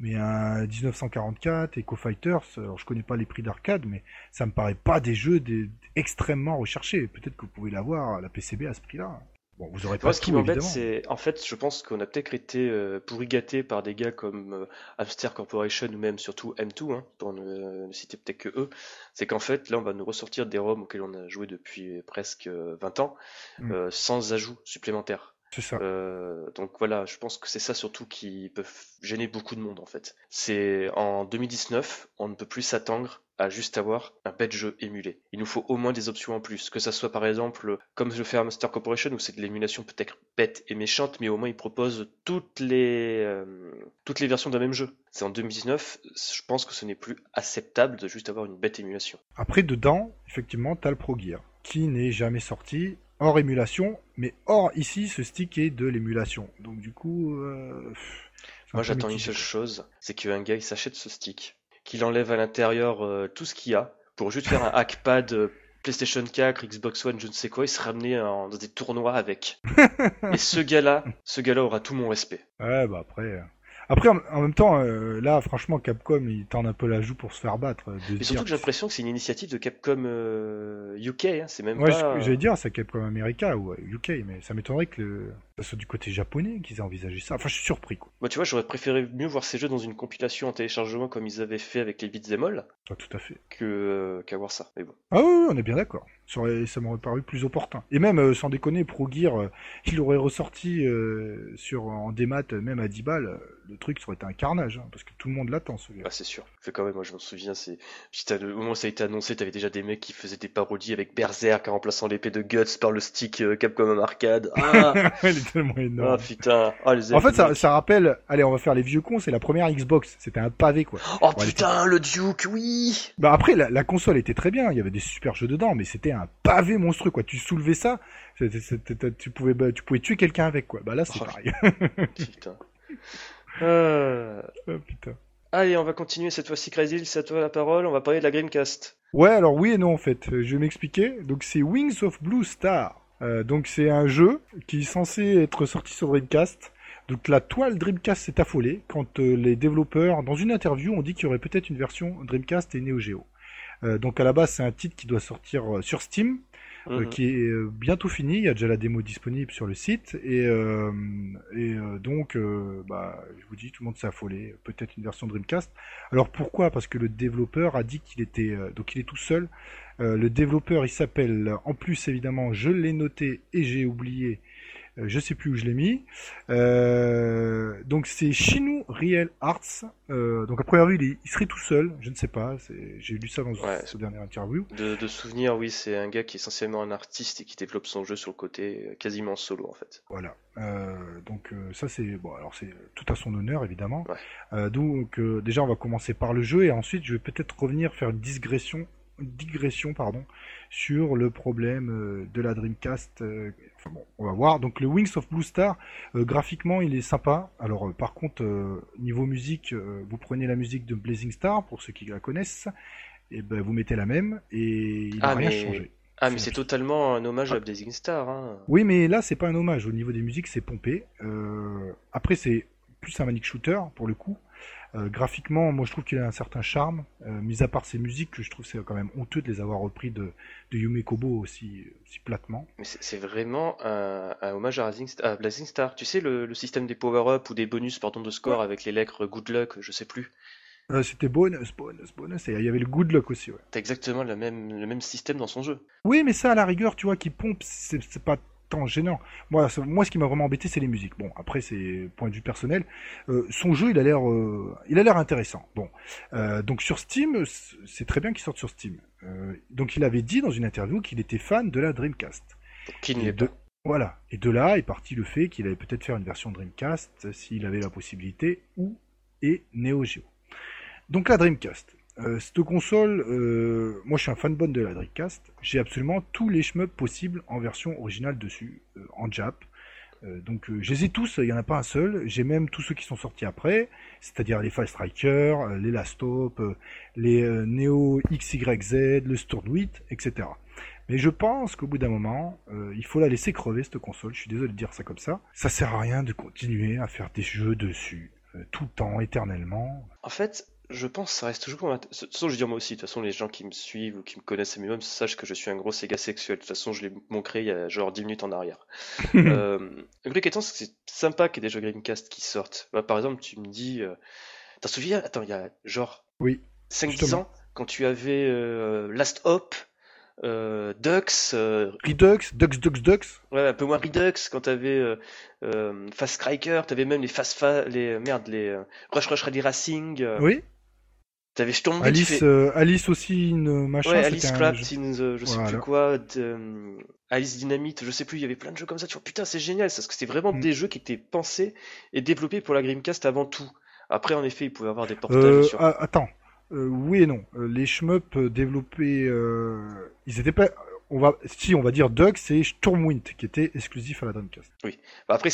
mais un 1944, Echo Fighters, alors je connais pas les prix d'arcade, mais ça me paraît pas des jeux des, extrêmement recherchés. Peut-être que vous pouvez l'avoir à la PCB à ce prix-là. Bon, vous aurez pas ce qui m'embête, c'est en fait, je pense qu'on a peut-être été euh, pourri gâté par des gars comme euh, Amster Corporation ou même surtout M2, hein, pour ne, citer peut-être que eux. C'est qu'en fait, là, on va nous ressortir des ROM auxquels on a joué depuis presque 20 ans, mm. euh, sans ajout supplémentaire. C'est ça. Euh, donc voilà, je pense que c'est ça surtout qui peut gêner beaucoup de monde en fait. C'est en 2019, on ne peut plus s'attendre à juste avoir un bête jeu émulé. Il nous faut au moins des options en plus, que ça soit par exemple comme je le fais à Master Corporation où c'est de l'émulation peut-être bête et méchante, mais au moins il propose toutes les euh, toutes les versions d'un même jeu. C'est en 2019, je pense que ce n'est plus acceptable de juste avoir une bête émulation. Après dedans, effectivement, t'as le Pro Gear qui n'est jamais sorti hors émulation, mais hors ici, ce stick est de l'émulation. Donc du coup, euh, moi j'attends une seule chose, c'est qu'un gars il s'achète ce stick, qu'il enlève à l'intérieur euh, tout ce qu'il y a pour juste faire un hackpad euh, PlayStation 4, Xbox One, je ne sais quoi, il se ramener dans des tournois avec. Et ce gars-là, ce gars-là aura tout mon respect. Ouais, bah après. Après, en, même temps, euh, là, franchement, Capcom, il tend un peu la joue pour se faire battre. Et surtout que j'ai l'impression que c'est une initiative de Capcom UK, euh, hein, c'est même ouais, pas... j'allais dire, c'est Capcom America ou UK, euh, mais ça m'étonnerait que ce soit du côté japonais qu'ils aient envisagé ça. Enfin, je suis surpris, quoi. Bah, tu vois, j'aurais préféré mieux voir ces jeux dans une compilation en téléchargement comme ils avaient fait avec les Beats All. Ah, tout à fait. Que, qu'avoir ça, mais bon. Ah oui, on est bien d'accord. Ça, ça m'aurait paru plus opportun. Et même, sans déconner, Pro Gear, il aurait ressorti sur, en démat, même à 10 balles, le truc, ça aurait été un carnage, hein, parce que tout le monde l'attend, celui-là. Ah, c'est sûr. Fait quand même, moi, je me souviens, c'est, au moment où ça a été annoncé, t'avais déjà des mecs qui faisaient des parodies avec Berserk en remplaçant l'épée de Guts par le stick euh, Capcom arcade. Ah! Elle est tellement énorme. Ah, putain. Ah, les en fait, ça, ça, rappelle, allez, on va faire les vieux cons, c'est la première Xbox. C'était un pavé, quoi. Oh, putain, le Duke, oui! Bah, après, la, la console était très bien, il y avait des super jeux dedans, mais c'était un pavé monstrueux, quoi. Tu soulevais ça, tu pouvais, bah, tu pouvais tuer quelqu'un avec, quoi. Bah, là, c'est oh, pareil. putain. Euh... Oh, putain. Allez, on va continuer cette fois-ci, Crazy, c'est à toi la parole, on va parler de la Dreamcast. Ouais, alors oui et non en fait, je vais m'expliquer. Donc c'est Wings of Blue Star. Euh, donc c'est un jeu qui est censé être sorti sur Dreamcast. Donc la toile Dreamcast s'est affolée quand euh, les développeurs, dans une interview, ont dit qu'il y aurait peut-être une version Dreamcast et Neo Geo. Euh, donc à la base c'est un titre qui doit sortir sur Steam euh, mhm. qui est euh, bientôt fini. Il y a déjà la démo disponible sur le site et, euh, et donc, bah, je vous dis, tout le monde s'est affolé. Peut-être une version Dreamcast. Alors pourquoi? Parce que le développeur a dit qu'il était donc il est tout seul. le développeur, il s'appelle, en plus évidemment, je l'ai noté et j'ai oublié, euh, je sais plus où je l'ai mis. Euh, donc c'est Shinu Real Arts. Euh, donc à première vue, il, serait tout seul, je ne sais pas. J'ai lu ça dans ce dernier interview. De, de souvenir, oui, c'est un gars qui est essentiellement un artiste et qui développe son jeu sur le côté, quasiment solo en fait. Voilà. donc ça c'est bon, alors c'est tout à son honneur évidemment. donc déjà on va commencer par le jeu et ensuite je vais peut-être revenir faire une digression digression pardon, sur le problème euh, de la Dreamcast. euh, enfin bon, on va voir. Donc le Wings of Blue Star, euh, graphiquement, il est sympa. Alors euh, par contre, euh, niveau musique, vous prenez la musique de Blazing Star, pour ceux qui la connaissent, et ben vous mettez la même, et il n'a Ah, rien mais- changé. Ah, mais C'est- totalement un hommage Ah. à Blazing Star. Hein. Oui, mais là, c'est pas un hommage. Au niveau des musiques, c'est pompé. Après, c'est plus un manic shooter, pour le coup. Euh, graphiquement, moi, je trouve qu'il a un certain charme. Euh, mis à part ses musiques, que je trouve c'est quand même honteux de les avoir repris de, de Yume Kobo aussi, aussi platement. Mais c'est vraiment un, un hommage à, Rising St- à Blazing Star. Tu sais, le, le système des power-up ou des bonus pardon, de score avec les lettres Good Luck, je sais plus. Euh, C'était bonus, bonus, bonus. Et il y avait le good luck aussi, ouais. T'as exactement le même, le même système dans son jeu. Oui, mais ça, à la rigueur, tu vois, qui pompe, c'est pas tant gênant. Moi, moi, ce qui m'a vraiment embêté, c'est les musiques. Bon, après, c'est point de vue personnel. Euh, son jeu, il a l'air, euh, il a l'air intéressant. Bon, Euh, donc sur Steam, c'est très bien qu'il sorte sur Steam. Donc, il avait dit dans une interview qu'il était fan de la Dreamcast. Qui ne Et l'est de- pas Voilà. Et de là est parti le fait qu'il allait peut-être faire une version Dreamcast s'il avait la possibilité ou et Neo Geo. Donc la Dreamcast. Euh, cette console, euh, moi je suis un fanboy de la Dreamcast. J'ai absolument tous les shmups possibles en version originale dessus, euh, en Jap. Euh, donc euh, je les ai tous, il n'y en a pas un seul. J'ai même tous ceux qui sont sortis après, c'est-à-dire les File Striker, les Last Stop, euh, les Neo XYZ, le Storm 8, etc. Mais je pense qu'au bout d'un moment, il faut la laisser crever cette console. Je suis désolé de dire ça comme ça. Ça sert à rien de continuer à faire des jeux dessus tout le temps, éternellement. En fait, je pense que ça reste toujours. De toute façon, je veux dire moi aussi. De toute façon, les gens qui me suivent ou qui me connaissent un minimum sachent que je suis un gros Sega sexuel. De toute façon, je l'ai montré il y a genre 10 minutes en arrière. euh, le truc étant, c'est sympa qu'il y ait des jeux Dreamcast qui sortent. Bah, par exemple, tu me dis. euh, T'en souviens? Attends, il y a genre Oui, 5-10 justement. ans, quand tu avais euh, Last Hop, euh, Dux, euh, Redux, Dux, Dux, Dux. ouais, un peu moins Redux, quand tu avais euh, euh, Fast Striker, tu avais même les Fast Fa les merde, les euh, Rush Rush Rally Racing, euh, Oui. Tu avais Storm Alice, euh, Alice aussi, une machin. ouais, Alice Craft the- je sais Voilà. plus quoi, de, euh, Alice Dynamite, je sais plus, il y avait plein de jeux comme ça, tu vois, putain, c'est génial, parce que c'était vraiment Mm. des jeux qui étaient pensés et développés pour la Dreamcast avant tout. Après, en effet, il pouvait avoir des portages Euh, sur. ah, attends. Euh, oui et non. Euh, les shmups euh, développés, euh, ils étaient pas. On va, si on va dire Dux et Stormwind qui étaient exclusifs à la Dreamcast. Bah, après,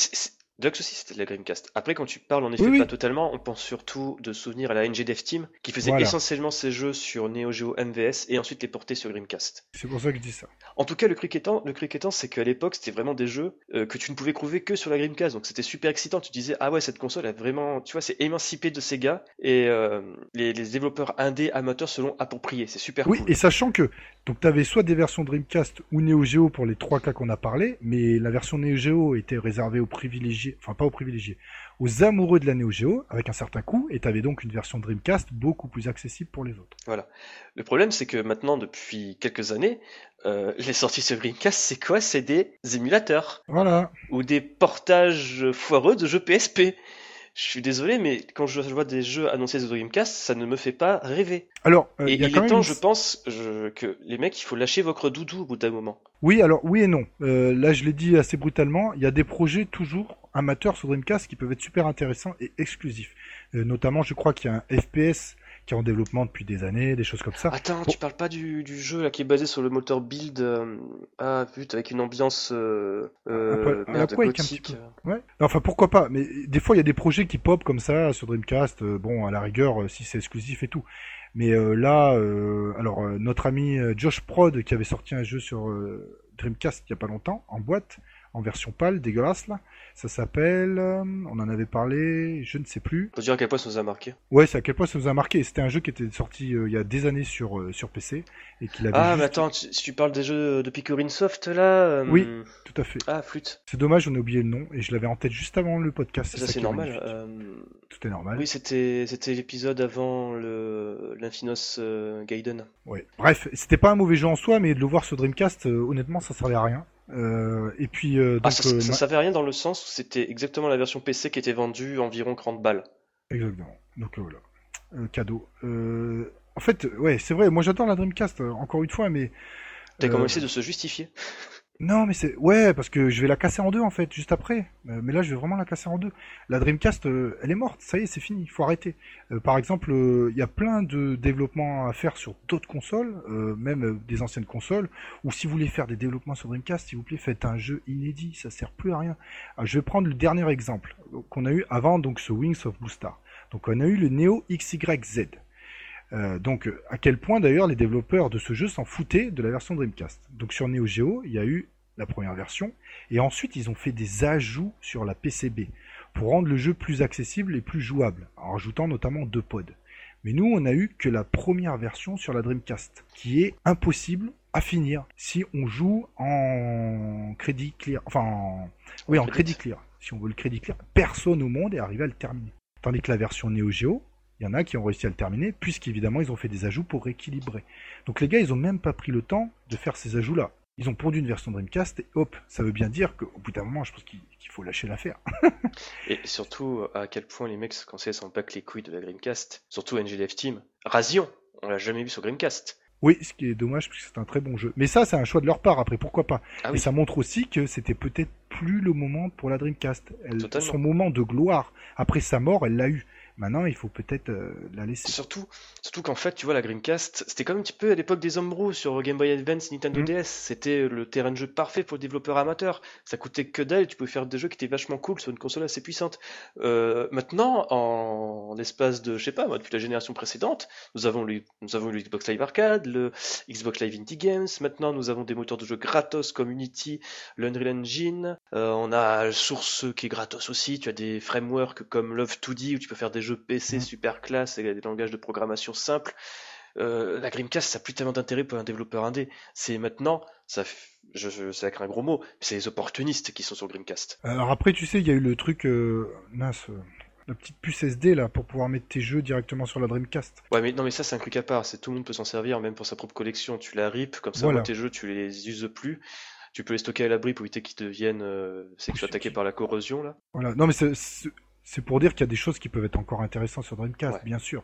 Dux aussi, c'était de la Dreamcast. Après, quand tu parles, en effet, Oui, oui. pas totalement, on pense surtout de souvenirs à la NG Dev Team, qui faisait Voilà. essentiellement ses jeux sur Neo Geo MVS et ensuite les portait sur Dreamcast. C'est pour ça que je dis ça. En tout cas, le truc étant, le truc étant, c'est qu'à l'époque, c'était vraiment des jeux euh, que tu ne pouvais trouver que sur la Dreamcast, donc c'était super excitant. Tu disais, ah ouais, cette console a vraiment, tu vois, c'est émancipé de Sega et euh, les, les développeurs indés amateurs se l'ont approprié. C'est super Oui, cool. et sachant que donc tu avais soit des versions Dreamcast ou Neo Geo pour les trois cas qu'on a parlé, mais la version Neo Geo était réservée aux privilégiés, enfin pas aux privilégiés, aux amoureux de la Neo Geo avec un certain coût, et tu avais donc une version Dreamcast beaucoup plus accessible pour les autres. Le problème, c'est que maintenant, depuis quelques années, euh, les sorties sur Dreamcast, c'est quoi? C'est des émulateurs. Voilà. ou des portages foireux de jeux PSP. Je suis désolé, mais quand je vois des jeux annoncés sur Dreamcast, ça ne me fait pas rêver. Alors, euh, Et il est temps, une- je pense, je- que les mecs, il faut lâcher votre doudou au bout d'un moment. Oui, alors oui et non. Euh, là, je l'ai dit assez brutalement. Il y a des projets toujours amateurs sur Dreamcast qui peuvent être super intéressants et exclusifs. Euh, notamment, je crois qu'il y a un FPS qui est en développement depuis des années, des choses comme ça. Attends, Bon. tu parles pas du, du jeu là qui est basé sur le moteur build euh, Ah, putain, avec une ambiance euh, euh, Un peu- à la merde, un. Ouais. Enfin, pourquoi pas. Mais des fois, il y a des projets qui pop comme ça sur Dreamcast. euh, bon, à la rigueur, euh, si c'est exclusif et tout. Mais euh, là, euh, alors euh, notre ami euh, Josh Prod qui avait sorti un jeu sur euh, Dreamcast il y a pas longtemps, en boîte, en version pâle, dégueulasse là. Ça s'appelle, euh, on en avait parlé, je ne sais plus. Faut dire à quel point ça nous a marqué. Ouais, c'est à quel point ça nous a marqué. C'était un jeu qui était sorti euh, il y a des années sur euh, sur PC et qu'il avait Ah, juste- mais attends, tu- si tu parles des jeux de Picorin Soft là euh, Oui. tout à fait. Ah, flûte. C'est dommage, on a oublié le nom et je l'avais en tête juste avant le podcast. Ça, ça c'est qui est normal. Tout est normal. Oui, c'était c'était l'épisode avant le l'Infinos Gaiden. Ouais. Bref, c'était pas un mauvais jeu en soi, mais de le voir sur Dreamcast, honnêtement, ça servait à rien. Euh, et puis, euh, donc, Ah, ça, euh, ça savait rien dans le sens où c'était exactement la version PC qui était vendue environ 40 balles. exactement. Donc euh, voilà, cadeau. En fait, ouais, c'est vrai. Moi, j'adore la Dreamcast. encore une fois, mais T'as commencé de se justifier. Non, mais c'est ouais, parce que je vais la casser en deux en fait, juste après. Euh, mais là, je vais vraiment la casser en deux. La Dreamcast, euh, elle est morte. Ça y est, c'est fini. Faut arrêter. Euh, par exemple, il y a plein de développements à faire sur d'autres consoles, même des anciennes consoles. Ou si vous voulez faire des développements sur Dreamcast, s'il vous plaît, faites un jeu inédit. Ça sert plus à rien. Alors, je vais prendre le dernier exemple qu'on a eu avant, donc ce Wings of Blue Star. Donc, on a eu le Neo XYZ. Euh, donc, à quel point d'ailleurs les développeurs de ce jeu s'en foutaient de la version Dreamcast. Donc, sur Neo Geo, il y a eu la première version, et ensuite ils ont fait des ajouts sur la PCB pour rendre le jeu plus accessible et plus jouable, en rajoutant notamment deux pods. Mais nous, on a eu que la première version sur la Dreamcast, qui est impossible à finir si on joue en crédit clear, enfin, en... oui, en crédit clear. Si on veut le crédit clear, personne au monde est arrivé à le terminer. Tandis que la version Neo Geo, il y en a qui ont réussi à le terminer, puisqu'évidemment ils ont fait des ajouts pour rééquilibrer. Donc les gars, ils ont même pas pris le temps de faire ces ajouts-là. Ils ont pondu une version Dreamcast et hop, ça veut bien dire qu'au bout d'un moment, je pense qu'il faut lâcher l'affaire. Et surtout, à quel point les mecs quand s'en battent les couilles de la Dreamcast. Surtout NGDF Team. Razion, on l'a jamais vu sur Dreamcast. Oui, ce qui est dommage parce que c'est un très bon jeu. Mais ça, c'est un choix de leur part. Après, pourquoi pas Ah Et ça montre aussi que c'était peut-être plus le moment pour la Dreamcast. Elle- son moment de gloire après sa mort, elle l'a eu. Maintenant, il faut peut-être euh, la laisser. surtout, surtout qu'en fait, tu vois, la Dreamcast, c'était comme un petit peu à l'époque des Homebrew sur Game Boy Advance, Nintendo Mm. DS. C'était le terrain de jeu parfait pour le développeur amateur. Ça coûtait que dalle, tu pouvais faire des jeux qui étaient vachement cool sur une console assez puissante. Euh, maintenant, en, en l'espace de, je sais pas, moi, depuis la génération précédente, nous avons le, nous avons eu le Xbox Live Arcade, le Xbox Live Indie Games. Maintenant, nous avons des moteurs de jeu gratos comme Unity, l'Unreal Engine. Euh, on a Source qui est gratos aussi. Tu as des frameworks comme Love 2D où tu peux faire des jeux PC Mhm. super classe et des langages de programmation simples. Euh, la Dreamcast, ça n'a plus tellement d'intérêt pour un développeur indé. C'est maintenant, ça, je, je, avec un gros mot, c'est les opportunistes qui sont sur Dreamcast. Alors après, tu sais, il y a eu le truc, euh, mince, euh, la petite puce SD là pour pouvoir mettre tes jeux directement sur la Dreamcast. Ouais, mais non, mais ça, c'est un truc à part. C'est tout le monde peut s'en servir, même pour sa propre collection. Tu la rip, comme ça, Voilà. tes jeux, tu les uses plus. Tu peux les stocker à l'abri pour éviter qu'ils deviennent, euh, c'est que tu sois attaqué par la corrosion, là. Voilà. Non, mais c'est c'est pour dire qu'il y a des choses qui peuvent être encore intéressantes sur Dreamcast, Ouais. bien sûr.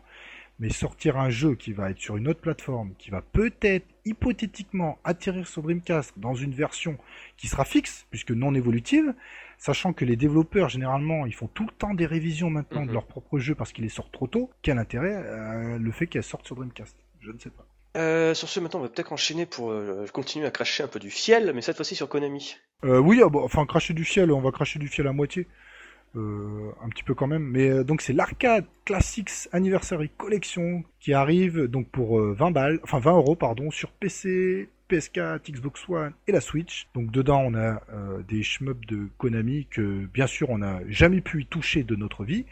Mais sortir un jeu qui va être sur une autre plateforme, qui va peut-être hypothétiquement atterrir sur Dreamcast dans une version qui sera fixe, puisque non évolutive, sachant que les développeurs généralement ils font tout le temps des révisions maintenant de Mhm. leurs propres jeux parce qu'ils les sortent trop tôt, quel intérêt euh, le fait qu'elles sortent sur Dreamcast? Je ne sais pas. Euh, sur ce, maintenant, on va peut-être enchaîner pour euh, continuer à cracher un peu du fiel, mais cette fois-ci sur Konami. Euh, oui, ah bah, enfin cracher du fiel, on va cracher du fiel à moitié. Euh, un petit peu quand même. Mais euh, donc c'est l'arcade Classics Anniversary Collection qui arrive donc pour euh, 20 balles, enfin 20 euros pardon, sur PC, PS4, Xbox One et la Switch. Donc dedans on a euh, des shmups de Konami que bien sûr on n'a jamais pu y toucher de notre vie.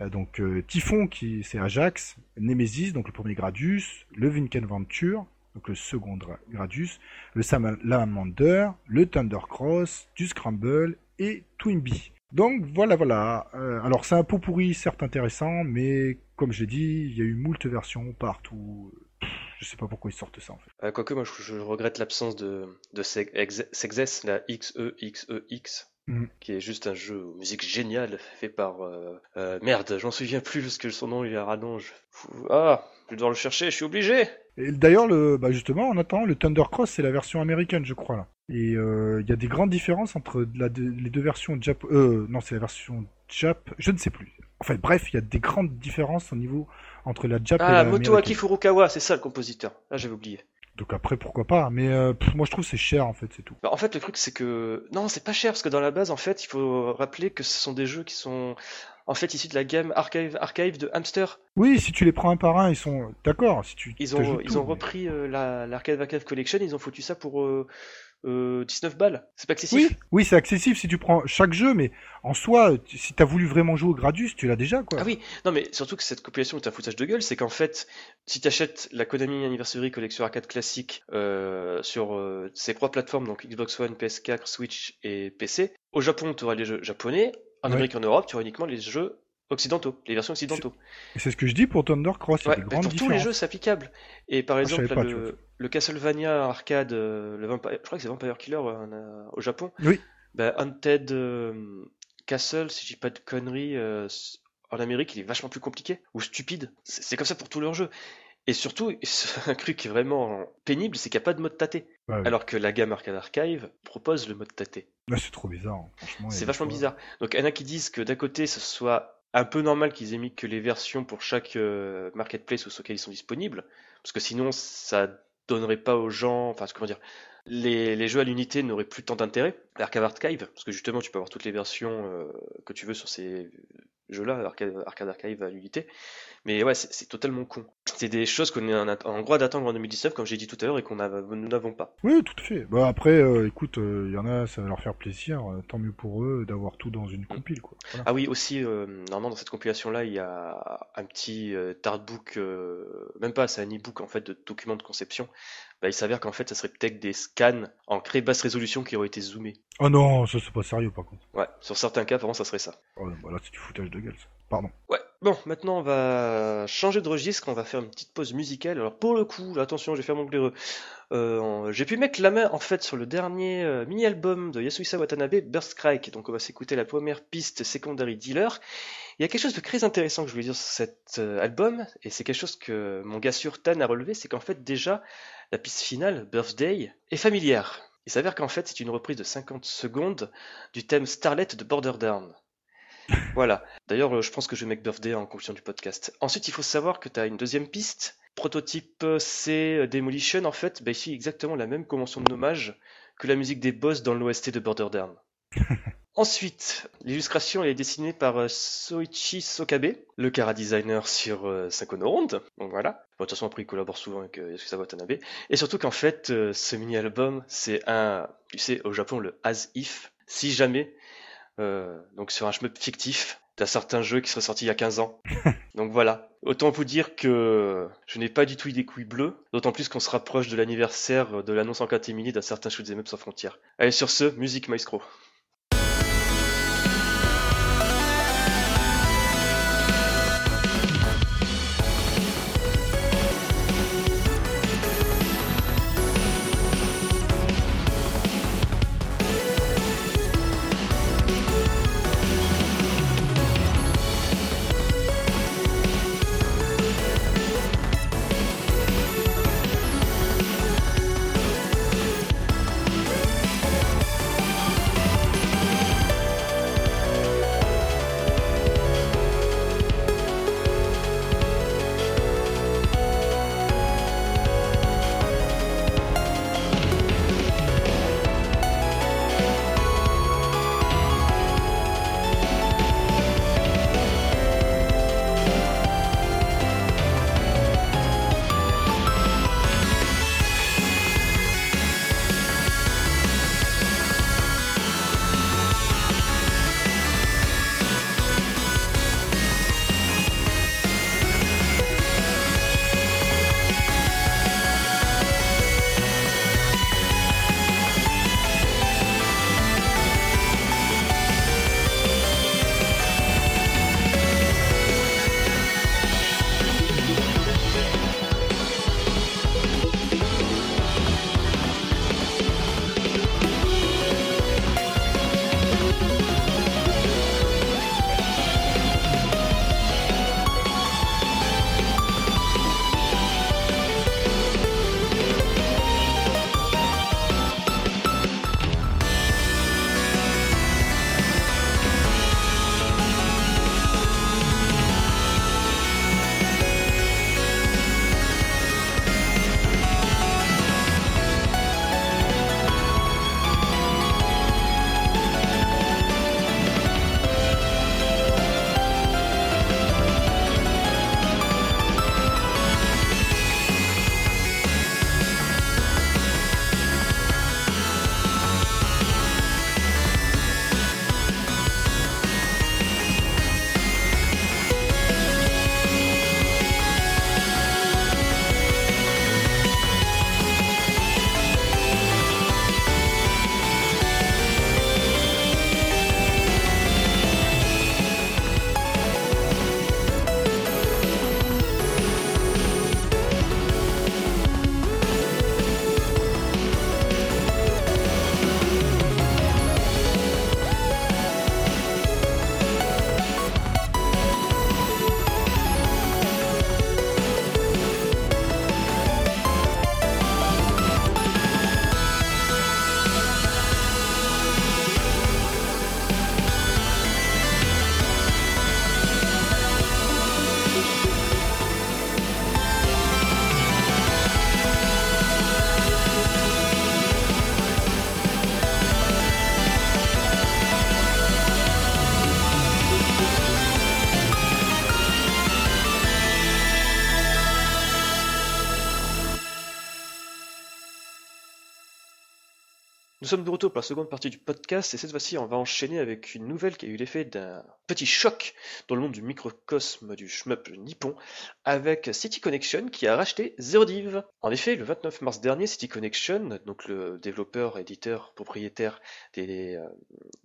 Euh, donc euh, Typhon qui c'est Ajax, Nemesis donc le premier Gradius, le Vinken Venture donc le second Gradius, le Salamander, le Thundercross, du Scramble et Twinbee. Donc voilà, voilà. Euh, alors c'est un pot pourri, certes intéressant, mais comme j'ai dit, il y a eu moult versions partout. Pff, je sais pas pourquoi ils sortent ça en fait. Euh, quoique, moi, je, je regrette l'absence de, de Seg- Ex- Sexes, la XEXEX, Mhm. qui est juste un jeu aux musiques géniales fait par. euh, euh, merde, j'en souviens plus parce que son nom il est rallonge. Ah, je vais devoir le chercher, je suis obligé. Et d'ailleurs, le, bah justement, en attendant, le Thundercross c'est la version américaine, je crois là. Et euh, il y a des grandes différences entre la les deux versions Jap. Euh, non, c'est la version Jap. Je ne sais plus. Enfin bref, il y a des grandes différences au niveau entre la Jap et la Ah, Motoaki américaine. Furukawa, c'est ça le compositeur. Là, j'avais oublié. Donc après, pourquoi pas. Mais euh, pff, moi, je trouve que c'est cher en fait, c'est tout. Bah, en fait, le truc, c'est que. Non, c'est pas cher, parce que dans la base, en fait, il faut rappeler que ce sont des jeux qui sont. En fait, issus de la gamme Archive, Archive de Hamster. Oui, si tu les prends un par un, ils sont d'accord. Si tu Ils ont, ils tout, ont mais- repris euh, la- l'Arcade Archive Collection, ils ont foutu ça pour euh, 19 balles. C'est pas excessif? Oui, oui, c'est accessible si tu prends chaque jeu, mais en soi, tu- si t'as voulu vraiment jouer au Gradius, tu l'as déjà quoi. Ah oui, non mais surtout que cette compilation est un foutage de gueule, c'est qu'en fait, si tu achètes la Konami Anniversary Collection Arcade classique euh, sur euh, ces trois plateformes, donc Xbox One, PS4, Switch et PC, au Japon tu auras les jeux japonais, en Ouais. Amérique et en Europe tu auras uniquement les jeux occidentaux, les versions occidentaux. C'est ce que je dis pour y a Ouais, pour tous les jeux c'est applicable. Et par Ah, exemple, là, pas, le, le Castlevania arcade, euh, le Vampire, je crois que c'est Vampire Killer euh, euh, au Japon. Oui. Bah, euh, Castle, si je dis pas de conneries, euh, en Amérique, il est vachement plus compliqué ou stupide. C'est comme ça pour tous leurs jeux. Et surtout, un truc qui est vraiment pénible, c'est qu'il n'y a pas de mode tâté. Ouais. Alors que la gamme Arcade Archive propose le mode tâté. Ouais, c'est trop bizarre, hein. franchement. C'est vachement bizarre. Donc, il y en a qui disent que d'un côté, ce soit un peu normal qu'ils aient mis que les versions pour chaque euh, marketplace sur lequel ils sont disponibles, parce que sinon, ça donnerait pas aux gens, enfin, comment dire, les, les jeux à l'unité n'auraient plus tant d'intérêt. Arcade Archive, parce que justement, tu peux avoir toutes les versions euh, que tu veux sur ces jeux-là, Arcade, Arcade Archive à l'unité. Mais ouais, c'est totalement con. C'est des choses qu'on est en, droit d'attendre en 2019, comme j'ai dit tout à l'heure, et qu'on nous n'avons pas. Oui, tout à fait. Bah après, euh, écoute, il y en a, ça va leur faire plaisir, euh, tant mieux pour eux d'avoir tout dans une compile, quoi. Voilà. Ah oui, aussi, euh, normalement, dans cette compilation-là, il y a un petit euh, artbook, euh, même pas, c'est un e-book en fait de documents de conception. Bah, il s'avère qu'en fait, ça serait peut-être des scans en très basse résolution qui auraient été zoomés. Oh non, ça c'est pas sérieux par contre. Ouais, sur certains cas, apparemment, ça serait ça. Oh, bah là c'est du foutage de Ouais, bon, maintenant on va changer de registre, on va faire une petite pause musicale. Alors pour le coup, là, attention, je vais faire mon plaireux. Euh, j'ai pu mettre la main en fait sur le dernier euh, mini-album de Yasuhisa Watanabe, Burst Strike. Donc on va s'écouter la première piste Secondary Dealer. Il y a quelque chose de très intéressant que je voulais dire sur cet euh, album, et c'est quelque chose que mon gars sur Tan a relevé, c'est qu'en fait déjà, la piste finale, Birthday, est familière. Il s'avère qu'en fait c'est une reprise de 50 secondes du thème Starlet de Border Down. Voilà. D'ailleurs, euh, je pense que je vais mettre Birthday en conclusion du podcast. Ensuite, il faut savoir que tu as une deuxième piste. Prototype euh, C euh, Demolition, en fait, bah, ici exactement la même convention de nommage que la musique des boss dans l'OST de Border Down. Ensuite, l'illustration est dessinée par Soichi Sokabe, le cara designer sur euh, Round. Donc voilà. Bon, de toute façon, après, il collabore souvent avec euh, Yasuhisa Watanabe. Et surtout qu'en fait, euh, ce mini-album, c'est un, tu sais, au Japon, le as if. Si jamais, euh, donc sur un shmup fictif d'un certain jeu qui serait sorti il y a 15 ans. donc voilà. Autant vous dire que je n'ai pas du tout eu des couilles bleues, d'autant plus qu'on se rapproche de l'anniversaire de l'annonce en catimini d'un certain shoot'em up sans frontières. Allez, sur ce, musique maestro.「Nous sommes de retour pour la seconde partie du podcast et cette fois-ci on va enchaîner avec une nouvelle qui a eu l'effet d'un petit choc dans le monde du microcosme du shmup nippon avec City Connection qui a racheté Zerodiv. En effet, le 29 mars dernier, City Connection, donc le développeur, éditeur, propriétaire des euh,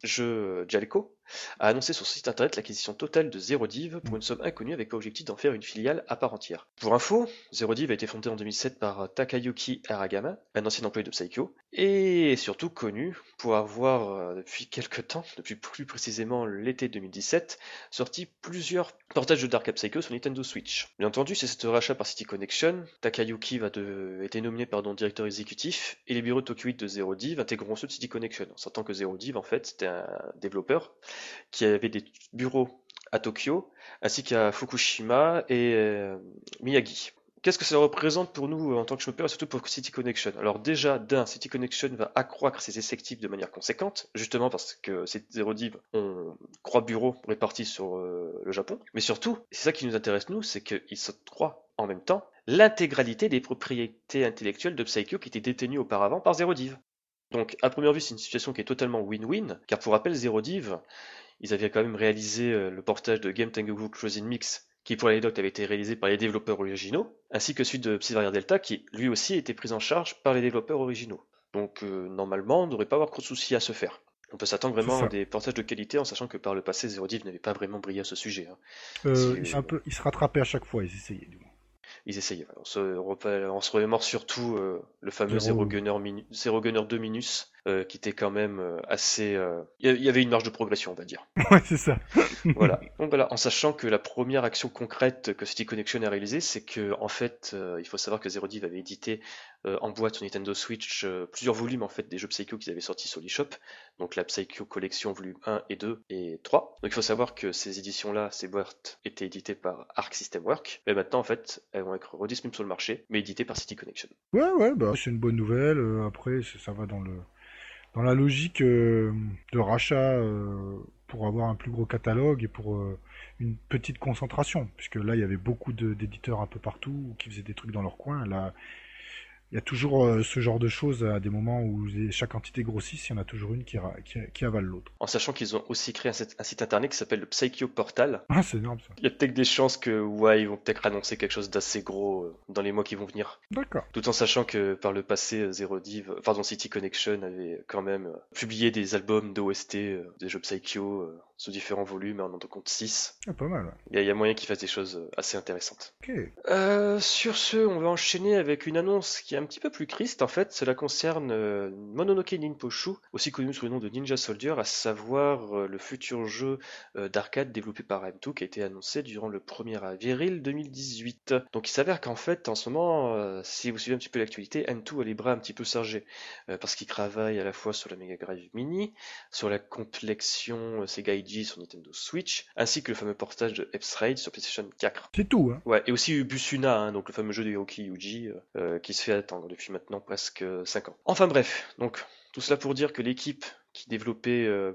jeux Jaleco, a annoncé sur son site internet l'acquisition totale de Zerodiv pour une somme inconnue avec l'objectif d'en faire une filiale à part entière. Pour info, Zerodiv a été fondé en 2007 par Takayuki Aragama, un ancien employé de Psycho, et surtout connu pour avoir euh, depuis quelques temps, depuis plus précisément l'été 2017, sorti plusieurs portages de Dark Psycho sur Nintendo Switch. Bien entendu, c'est ce rachat par City Connection, Takayuki va de... été nommé pardon, directeur exécutif, et les bureaux de Tokyo 8 de Zerodiv intégreront ceux de City Connection, en sortant que Zerodiv en fait c'était un développeur qui avait des bureaux à Tokyo, ainsi qu'à Fukushima et euh, Miyagi. Qu'est-ce que ça représente pour nous en tant que shopper et surtout pour City Connection? Alors déjà, d'un, City Connection va accroître ses effectifs de manière conséquente, justement parce que ces Zerodiv ont trois bureaux répartis sur euh, le Japon. Mais surtout, c'est ça qui nous intéresse nous, c'est qu'ils se croient en même temps l'intégralité des propriétés intellectuelles de Psycho qui étaient détenues auparavant par Zerodiv. Donc à première vue, c'est une situation qui est totalement win-win, car pour rappel, Zerodiv, ils avaient quand même réalisé euh, le portage de Game Tengu Closing Mix, qui pour l'anecdote avait été réalisé par les développeurs originaux, ainsi que celui de Psyvaria Delta, qui lui aussi était pris en charge par les développeurs originaux. Donc euh, normalement, on ne devrait pas avoir trop de soucis à se faire. On peut s'attendre vraiment à des portages de qualité en sachant que par le passé, Zerodiv n'avait pas vraiment brillé à ce sujet. Hein. Euh, un peu, il se rattrapait à chaque fois, ils essayaient du moins ils essayaient. On se, on se remémore surtout euh, le fameux Zero Gunner, Zero Gunner 2 Minus, euh, qui était quand même euh, assez. Il y avait une marge de progression, on va dire. Ouais, c'est ça. voilà. Donc voilà, en sachant que la première action concrète que City Connection a réalisée, c'est que en fait, il faut savoir que Zero Div avait édité en boîte sur Nintendo Switch plusieurs volumes en fait des jeux Psycho qu'ils avaient sortis sur l'eShop, donc la Psycho Collection volume 1 et 2 et 3. Donc il faut savoir que ces éditions-là, ces boîtes étaient éditées par Arc System Work, mais maintenant en fait, elles vont être redisponibles sur le marché, mais éditées par City Connection. Ouais, ouais, bah c'est une bonne nouvelle. après, ça va dans le dans la logique euh, de rachat euh, pour avoir un plus gros catalogue et pour euh, une petite concentration, puisque là il y avait beaucoup d'éditeurs un peu partout qui faisaient des trucs dans leur coin. Là, il y a toujours euh, ce genre de choses à des moments où chaque entité grossit, il y en a toujours une qui, qui, avale l'autre. En sachant qu'ils ont aussi créé un, site internet qui s'appelle le Psycho Portal. Ah, c'est énorme ça. Il y a peut-être des chances que, ouais, ils vont peut-être annoncer quelque chose d'assez gros euh, dans les mois qui vont venir. D'accord. Tout en sachant que par le passé, euh, Zero Div, pardon, City Connection avait quand même publié des albums d'OST, des jeux Psycho sous différents volumes, en en compte 6. Ah, pas mal. Il y, a moyen qu'ils fassent des choses assez intéressantes. Ok. sur ce, on va enchaîner avec une annonce qui a un petit peu plus triste en fait, cela concerne euh, Mononoke Ninposhu, aussi connu sous le nom de Ninja Soldier, à savoir euh, le futur jeu euh, d'arcade développé par M2 qui a été annoncé durant le 1er avril 2018. Donc il s'avère qu'en fait en ce moment, si vous suivez un petit peu l'actualité, M2 a les bras un petit peu chargés parce qu'il travaille à la fois sur la Mega Drive Mini, sur la complexion Sega IG sur Nintendo Switch, ainsi que le fameux portage de Epps sur PlayStation 4. C'est tout, hein Ouais, et aussi Busuna, hein, donc le fameux jeu de Yoki Yuji qui se fait depuis maintenant presque 5 ans. Enfin bref, donc tout cela pour dire que l'équipe qui développait euh,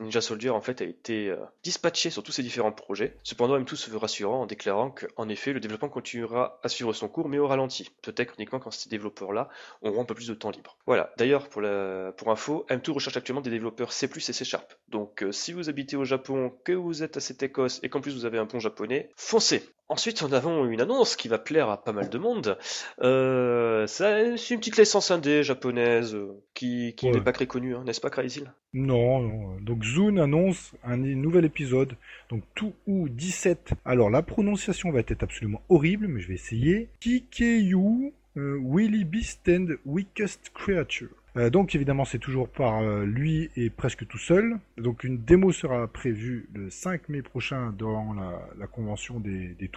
Ninja Soldier en fait a été euh, dispatché sur tous ces différents projets. Cependant, même tout se veut rassurant en déclarant qu'en effet le développement continuera à suivre son cours mais au ralenti. Peut-être uniquement quand ces développeurs-là auront un peu plus de temps libre. Voilà, d'ailleurs pour, info, M2 recherche actuellement des développeurs C++ et C. Donc euh, si vous habitez au Japon, que vous êtes à cette Écosse et qu'en plus vous avez un pont japonais, foncez Ensuite, on avons une annonce qui va plaire à pas mal de monde. Euh, c'est une petite licence indé japonaise qui, qui n'est pas très connue, hein, n'est-ce pas, Crazy non, non, donc Zune annonce un nouvel épisode, donc tout ou 17. Alors la prononciation va être absolument horrible, mais je vais essayer. Kikeyu euh, Willy Beast and Weakest Creature. Euh, donc évidemment c'est toujours par euh, lui et presque tout seul. Donc une démo sera prévue le 5 mai prochain dans la, convention des, des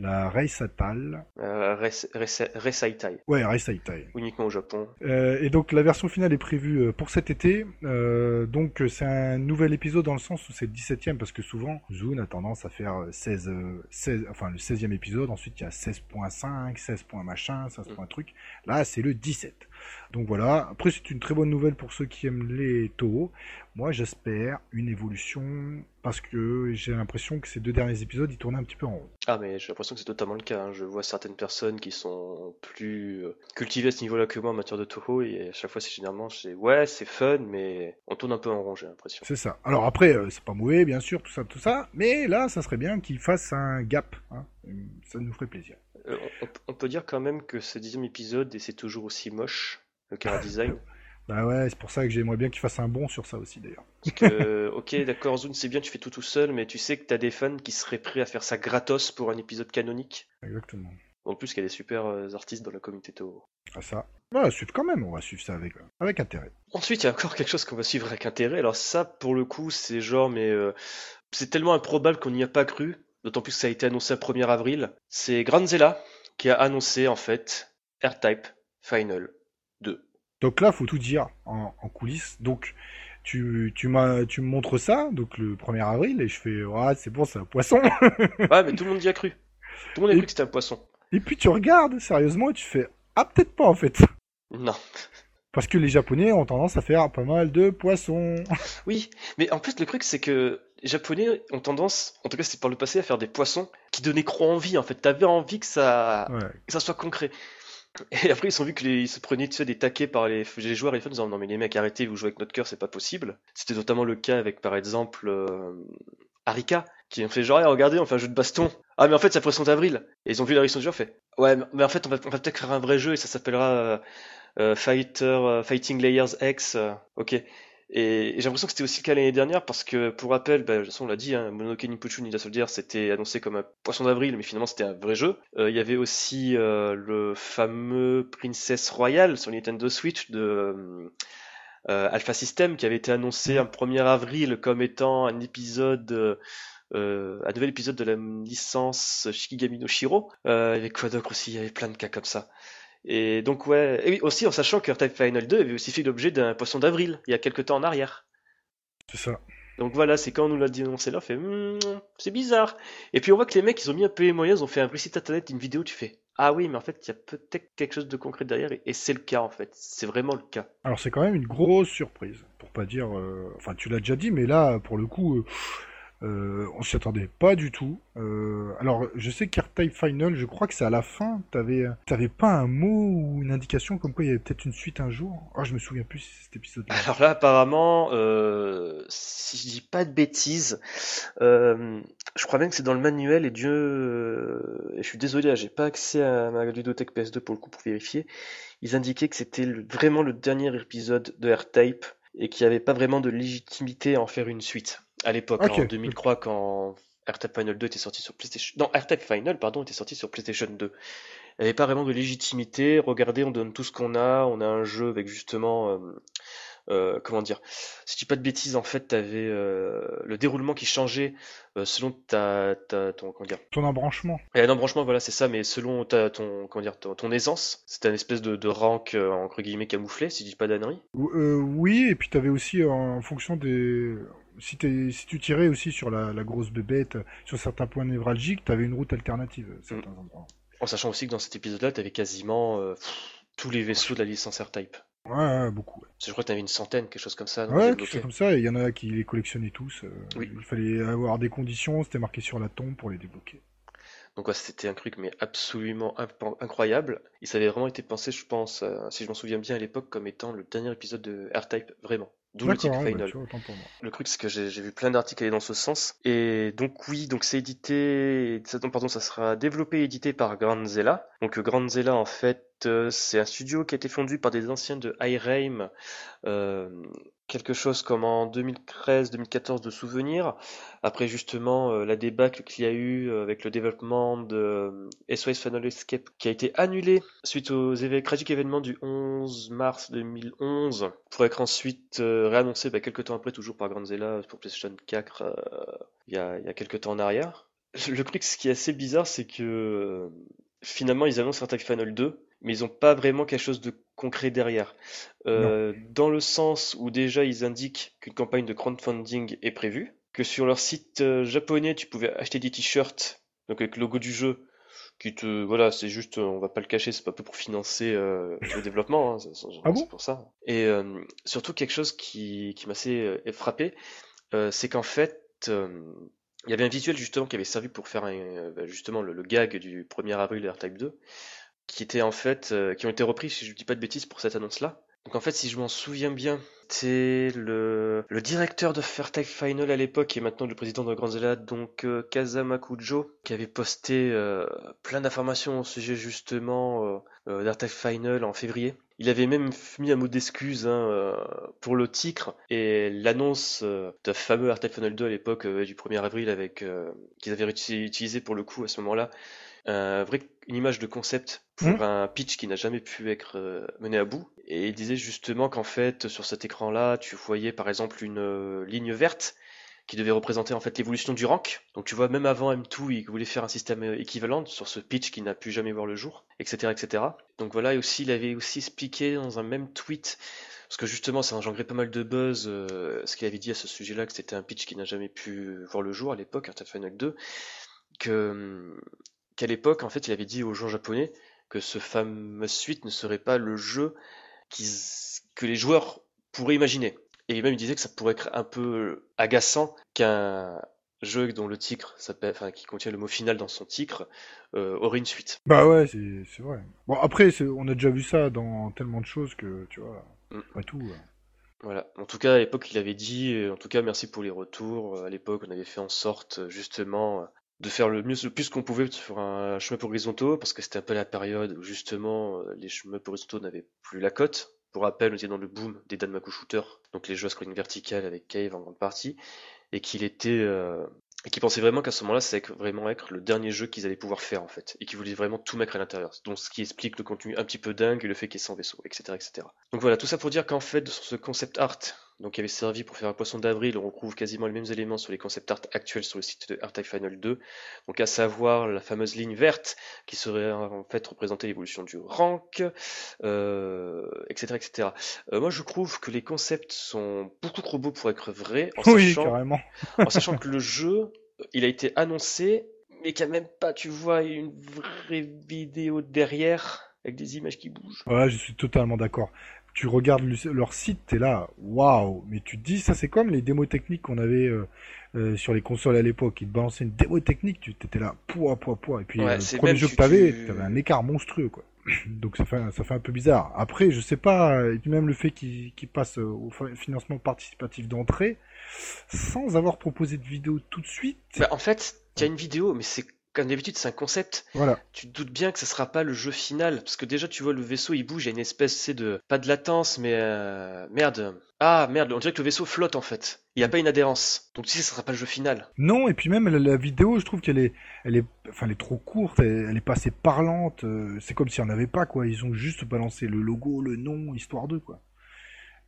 la Reisatal. Euh, Reisaitai. Ouais, Reisaitai. Uniquement au Japon. Euh, et donc la version finale est prévue euh, pour cet été. Euh, donc c'est un nouvel épisode dans le sens où c'est le 17e parce que souvent Zune a tendance à faire 16, 16 enfin le 16e épisode. Ensuite il y a 16.5, 16. machin, 16. Mm. truc. Là c'est le 17. Donc voilà. Après, c'est une très bonne nouvelle pour ceux qui aiment les taureaux. Moi, j'espère une évolution parce que j'ai l'impression que ces deux derniers épisodes, ils tournaient un petit peu en rond. Ah, mais j'ai l'impression que c'est totalement le cas. hein. Je vois certaines personnes qui sont plus euh, cultivées à ce niveau-là que moi en matière de Toho, et à chaque fois, c'est généralement, c'est ouais, c'est fun, mais on tourne un peu en rond, j'ai l'impression. C'est ça. Alors après, euh, c'est pas mauvais, bien sûr, tout ça, tout ça. Mais là, ça serait bien qu'ils fassent un gap. hein. Ça nous ferait plaisir. Euh, on, on peut dire quand même que ce dixième épisode, et c'est toujours aussi moche, le chara design. Bah ouais, c'est pour ça que j'aimerais bien qu'ils fassent un bon sur ça aussi, d'ailleurs. Parce que, ok, d'accord, Zune, c'est bien, tu fais tout tout seul, mais tu sais que t'as des fans qui seraient prêts à faire ça gratos pour un épisode canonique. Exactement. En plus, qu'il y a des super euh, artistes dans la communauté Toho. Ah ça. On va suivre quand même, on va suivre ça avec, avec intérêt. Ensuite, il y a encore quelque chose qu'on va suivre avec intérêt. Alors ça, pour le coup, c'est genre, mais euh, c'est tellement improbable qu'on n'y a pas cru. D'autant plus que ça a été annoncé le 1er avril. C'est Granzella qui a annoncé en fait R-Type Final 2. Donc là, faut tout dire en, en coulisses. Donc, tu, tu, m'as, tu me montres ça, donc le 1er avril, et je fais, ouais, c'est bon, c'est un poisson. Ouais, mais tout le monde y a cru. Tout le monde a Et- cru que c'était un poisson. et puis tu regardes sérieusement et tu fais, ah, peut-être pas en fait. Non. Parce que les Japonais ont tendance à faire pas mal de poissons. Oui, mais en plus, le truc, c'est que les Japonais ont tendance, en tout cas, c'est par le passé, à faire des poissons qui donnaient trop envie. En fait, t'avais envie que ça, Ouais. que ça soit concret. Et après, ils sont vus que les- ils se prenaient tu sais, des taquets par les, les joueurs et les fans en disant non mais les mecs arrêtez, vous jouez avec notre cœur, c'est pas possible. C'était notamment le cas avec par exemple euh, Arika qui ont fait genre regardez on fait un jeu de baston. Ah mais en fait c'est poisson d'avril. Et ils ont vu la réaction du joueur fait ouais mais- mais en fait on va, peut-être faire un vrai jeu et ça s'appellera euh, euh, Fighter euh, Fighting Layers X. ok. Et, j'ai l'impression que c'était aussi le cas l'année dernière parce que, pour rappel, bah, de toute façon, on l'a dit, hein, Mononoke Ninpuchu Ninja Soldier, c'était annoncé comme un poisson d'avril, mais finalement c'était un vrai jeu. Euh, Il y avait aussi euh, le fameux Princess Royale sur Nintendo Switch de euh, Alpha System qui avait été annoncé un 1er avril comme étant un épisode. un nouvel épisode de la licence Shikigami no Shiro. Euh, il y avait aussi? Il y avait plein de cas comme ça. Et donc ouais, et oui, aussi en sachant que R-Type Final 2 avait aussi fait l'objet d'un poisson d'avril il y a quelques temps en arrière. C'est ça. Donc voilà, c'est quand on nous l'a dit annoncé là, on fait Hmm, c'est bizarre. Et puis on voit que les mecs ils ont mis un peu les moyens, ils ont fait un vrai site internet, une vidéo, tu fais ah oui, mais en fait il y a peut-être quelque chose de concret derrière et, et c'est le cas en fait, c'est vraiment le cas. Alors c'est quand même une grosse surprise, pour pas dire... euh, Enfin, tu l'as déjà dit, mais là, pour le coup, euh, euh, on s'y attendait pas du tout. Euh, alors, je sais qu'R-Type Final, je crois que c'est à la fin, t'avais t'avais pas un mot ou une indication comme quoi il y avait peut-être une suite un jour? Oh, je me souviens plus si cet épisode-là. Alors là apparemment, euh, si je dis pas de bêtises, je crois bien que c'est dans le manuel et Dieu, je suis désolé, j'ai pas accès à ma ludothèque PS2 pour le coup pour vérifier. Ils indiquaient que c'était vraiment le dernier épisode de R-Type et qu'il n'y avait pas vraiment de légitimité à en faire une suite à l'époque, Ok. en 2003 quand R-Type Final 2 était sorti sur PlayStation. Non, R-Type Final, pardon, était sorti sur PlayStation 2. Il n'y avait pas vraiment de légitimité. Regardez, on donne tout ce qu'on a. On a un jeu avec justement, euh, euh, comment dire, si je dis pas de bêtises, en fait, t'avais euh, le déroulement qui changeait selon ta, ta, ton, comment dire, Ton embranchement. et un embranchement, voilà, c'est ça, mais selon ta, ton, comment dire, ton, ton aisance, c'était un espèce de, de rank entre guillemets camouflé, si je dis pas d'annerie. Ou- oui, et puis t'avais aussi euh, en fonction des... Si, tu tirais aussi sur la, la grosse bébête, euh, sur certains points névralgiques, t'avais une route alternative à certains endroits. En sachant aussi que dans cet épisode-là, t'avais quasiment euh, tous les vaisseaux de la licence R-Type. Ouais, ouais, beaucoup. ouais. Je crois que t'avais une centaine, quelque chose comme ça. Ouais, quelque chose comme ça, et il y en a qui les collectionnaient tous. euh, Oui. Il fallait avoir des conditions, c'était marqué sur la tombe pour les débloquer. Donc ouais, c'était un truc mais absolument incroyable. Et ça avait vraiment été pensé, je pense, euh, si je m'en souviens bien à l'époque, comme étant le dernier épisode de R-Type, vraiment. D'où le titre Final. bah, tu vois, autant pour moi. Le truc, c'est que j'ai j'ai vu plein d'articles aller dans ce sens. Et donc oui, donc c'est édité, ça, pardon, ça sera développé et édité par Granzella. Donc Granzella, en fait, euh, c'est un studio qui a été fondu par des anciens de iRame, euh, quelque chose comme en 2013-2014 de souvenirs. Après justement euh, la débâcle qu'il y a eu euh, avec le développement de euh, SOS Final Escape qui a été annulé suite aux tragiques événements du 11 mars 2011 pour être ensuite euh, réannoncé bah, quelques temps après toujours par Granzella pour PlayStation 4 euh, il y a, quelques temps en arrière. Le truc ce qui est assez bizarre c'est que finalement ils annoncent Attack Final 2 mais ils n'ont pas vraiment quelque chose de concret derrière. Euh, dans le sens où déjà ils indiquent qu'une campagne de crowdfunding est prévue, que sur leur site euh, japonais tu pouvais acheter des t-shirts donc avec le logo du jeu qui te voilà c'est juste on va pas le cacher c'est pas peu pour financer euh, le développement hein, c'est Ah bon? pour ça. Et euh, surtout quelque chose qui qui m'a assez euh, frappé euh, c'est qu'en fait euh, il y avait un visuel justement qui avait servi pour faire un, euh, bah, justement le, le gag du 1er avril de R-Type 2 qui était en fait euh, qui ont été repris si je dis pas de bêtises pour cette annonce là donc en fait si je m'en souviens bien c'était le, le directeur de Fairtech Final à l'époque et maintenant le président de Grand Zelda, donc euh, Kazama Kujo, qui avait posté euh, plein d'informations au sujet justement euh, euh, Final en février. Il avait même mis un mot d'excuse hein, euh, pour le titre et l'annonce euh, de fameux Artec Final 2 à l'époque du 1er avril avec qu'ils avaient uti- utilisé pour le coup à ce moment-là un vrai, une image de concept pour Mhm. un pitch qui n'a jamais pu être euh, mené à bout. Et il disait justement qu'en fait, sur cet écran-là, tu voyais par exemple une euh, ligne verte qui devait représenter en fait l'évolution du rank. Donc tu vois, même avant M2, il voulait faire un système euh, équivalent sur ce pitch qui n'a pu jamais voir le jour, etc., etc. Donc voilà, et aussi il avait aussi expliqué dans un même tweet, parce que justement ça a engendré pas mal de buzz, euh, ce qu'il avait dit à ce sujet-là, que c'était un pitch qui n'a jamais pu voir le jour à l'époque, Art of Final 2, que hum, qu'à l'époque, en fait, il avait dit aux gens japonais que ce fameux suite ne serait pas le jeu que les joueurs pourraient imaginer. Et même il disait que ça pourrait être un peu agaçant qu'un jeu dont le titre s'appelle, enfin, qui contient le mot final dans son titre, euh, aurait une suite. Bah ouais, c'est vrai. Bon, après, on a déjà vu ça dans tellement de choses que, tu vois, Mm. après tout. Voilà. En tout cas, à l'époque, il avait dit, euh, en tout cas, merci pour les retours. À l'époque, on avait fait en sorte, justement, de faire le mieux, le plus qu'on pouvait sur un chemin horizontaux, parce que c'était un peu la période où, justement, euh, les chemins horizontaux n'avaient plus la cote. Pour rappel, on était dans le boom des Danmaku Shooter, donc les jeux à scrolling vertical avec Cave en grande partie, et qu'il était, euh, et qu'ils pensaient vraiment qu'à ce moment-là, allait vraiment être le dernier jeu qu'ils allaient pouvoir faire, en fait, et qu'ils voulaient vraiment tout mettre à l'intérieur. Donc, ce qui explique le contenu un petit peu dingue et le fait qu'il y ait 100 vaisseaux, etc., etc. Donc voilà, tout ça pour dire qu'en fait, sur ce concept art, donc qui avait servi pour faire un poisson d'avril, on retrouve quasiment les mêmes éléments sur les concept art actuels sur le site de Art Final 2. Donc à savoir la fameuse ligne verte qui serait en fait représenter l'évolution du rank, euh, etc., etc. Euh, moi, je trouve que les concepts sont beaucoup trop beaux pour être vrais, en Oui, sachant en sachant que le jeu, il a été annoncé, mais qu'il n'y a même pas, tu vois, une vraie vidéo derrière, avec des images qui bougent. Voilà, je suis totalement d'accord. Tu regardes le- leur site, t'es là, waouh. Mais tu te dis, ça c'est comme les démos techniques qu'on avait euh, euh, sur les consoles à l'époque. Ils te balançaient une démo technique, tu t'étais là, poids, poids, poids. Et puis Ouais, euh, le c'est premier jeu que t'avais, tu- t'avais un écart monstrueux, quoi. Donc ça fait, ça fait un peu bizarre. Après, je sais pas, euh, même le fait qu'ils qu'ils passent euh, au fi- financement participatif d'entrée, sans avoir proposé de vidéo tout de suite. Bah, en fait, il y a une vidéo, mais c'est comme d'habitude, c'est un concept. Voilà. Tu te doutes bien que ça sera pas le jeu final, parce que déjà tu vois le vaisseau il bouge, il y a une espèce c'est de pas de latence, mais euh, merde. Ah merde, on dirait que le vaisseau flotte en fait. Il n'y a pas une adhérence, donc tu sais, ça sera pas le jeu final. Non, et puis même la, la vidéo, je trouve qu'elle est, elle est, enfin, elle est trop courte, elle, elle est pas assez parlante. euh, c'est comme s'il n'y en avait pas, quoi. Ils ont juste balancé le logo, le nom, histoire d'eux, quoi.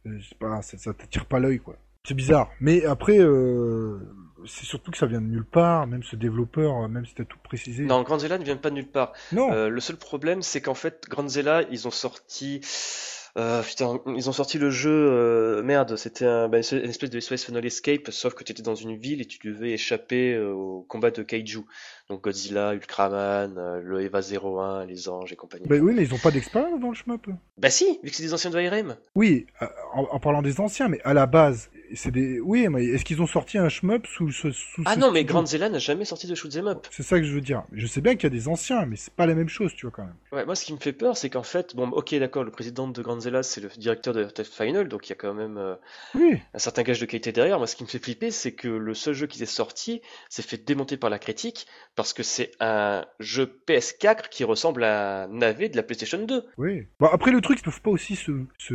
Euh, je sais pas, ça, ça t'attire pas l'œil, quoi. C'est bizarre. Mais après, euh, c'est surtout que ça vient de nulle part. Même ce développeur, euh, même si t'as tout précisé. Non, Grandzilla ne vient pas de nulle part. Non. Euh, le seul problème, c'est qu'en fait, Grandzilla, ils ont sorti. Euh, putain, ils ont sorti le jeu. euh, merde, c'était un, bah, une espèce de SOS Final Escape, sauf que tu étais dans une ville et tu devais échapper au combat de Kaiju. Donc Godzilla, Ultraman, le Eva 01, les anges et compagnie. Bah oui, mais ils ont pas d'expérience dans le shmup. Bah si, vu que c'est des anciens de ARM. Oui, en, en parlant des anciens, mais à la base, c'est des. Oui, mais est-ce qu'ils ont sorti un shmup sous ce sous Ah ce non, mais studio Grandzilla n'a jamais sorti de shoot'em up. C'est ça que je veux dire. Je sais bien qu'il y a des anciens, mais c'est pas la même chose, tu vois, quand même. Ouais, moi, ce qui me fait peur, c'est qu'en fait, bon, ok, d'accord, le président de Grandzilla, c'est le directeur de Test Final, donc il y a quand même euh, Oui. un certain gage de qualité derrière. Moi, ce qui me fait flipper, c'est que le seul jeu qui est sorti s'est fait démonter par la critique parce que c'est un jeu PS4 qui ressemble à un navet de la PlayStation 2. Oui. Bon, après, le truc, ils peuvent pas aussi se. se...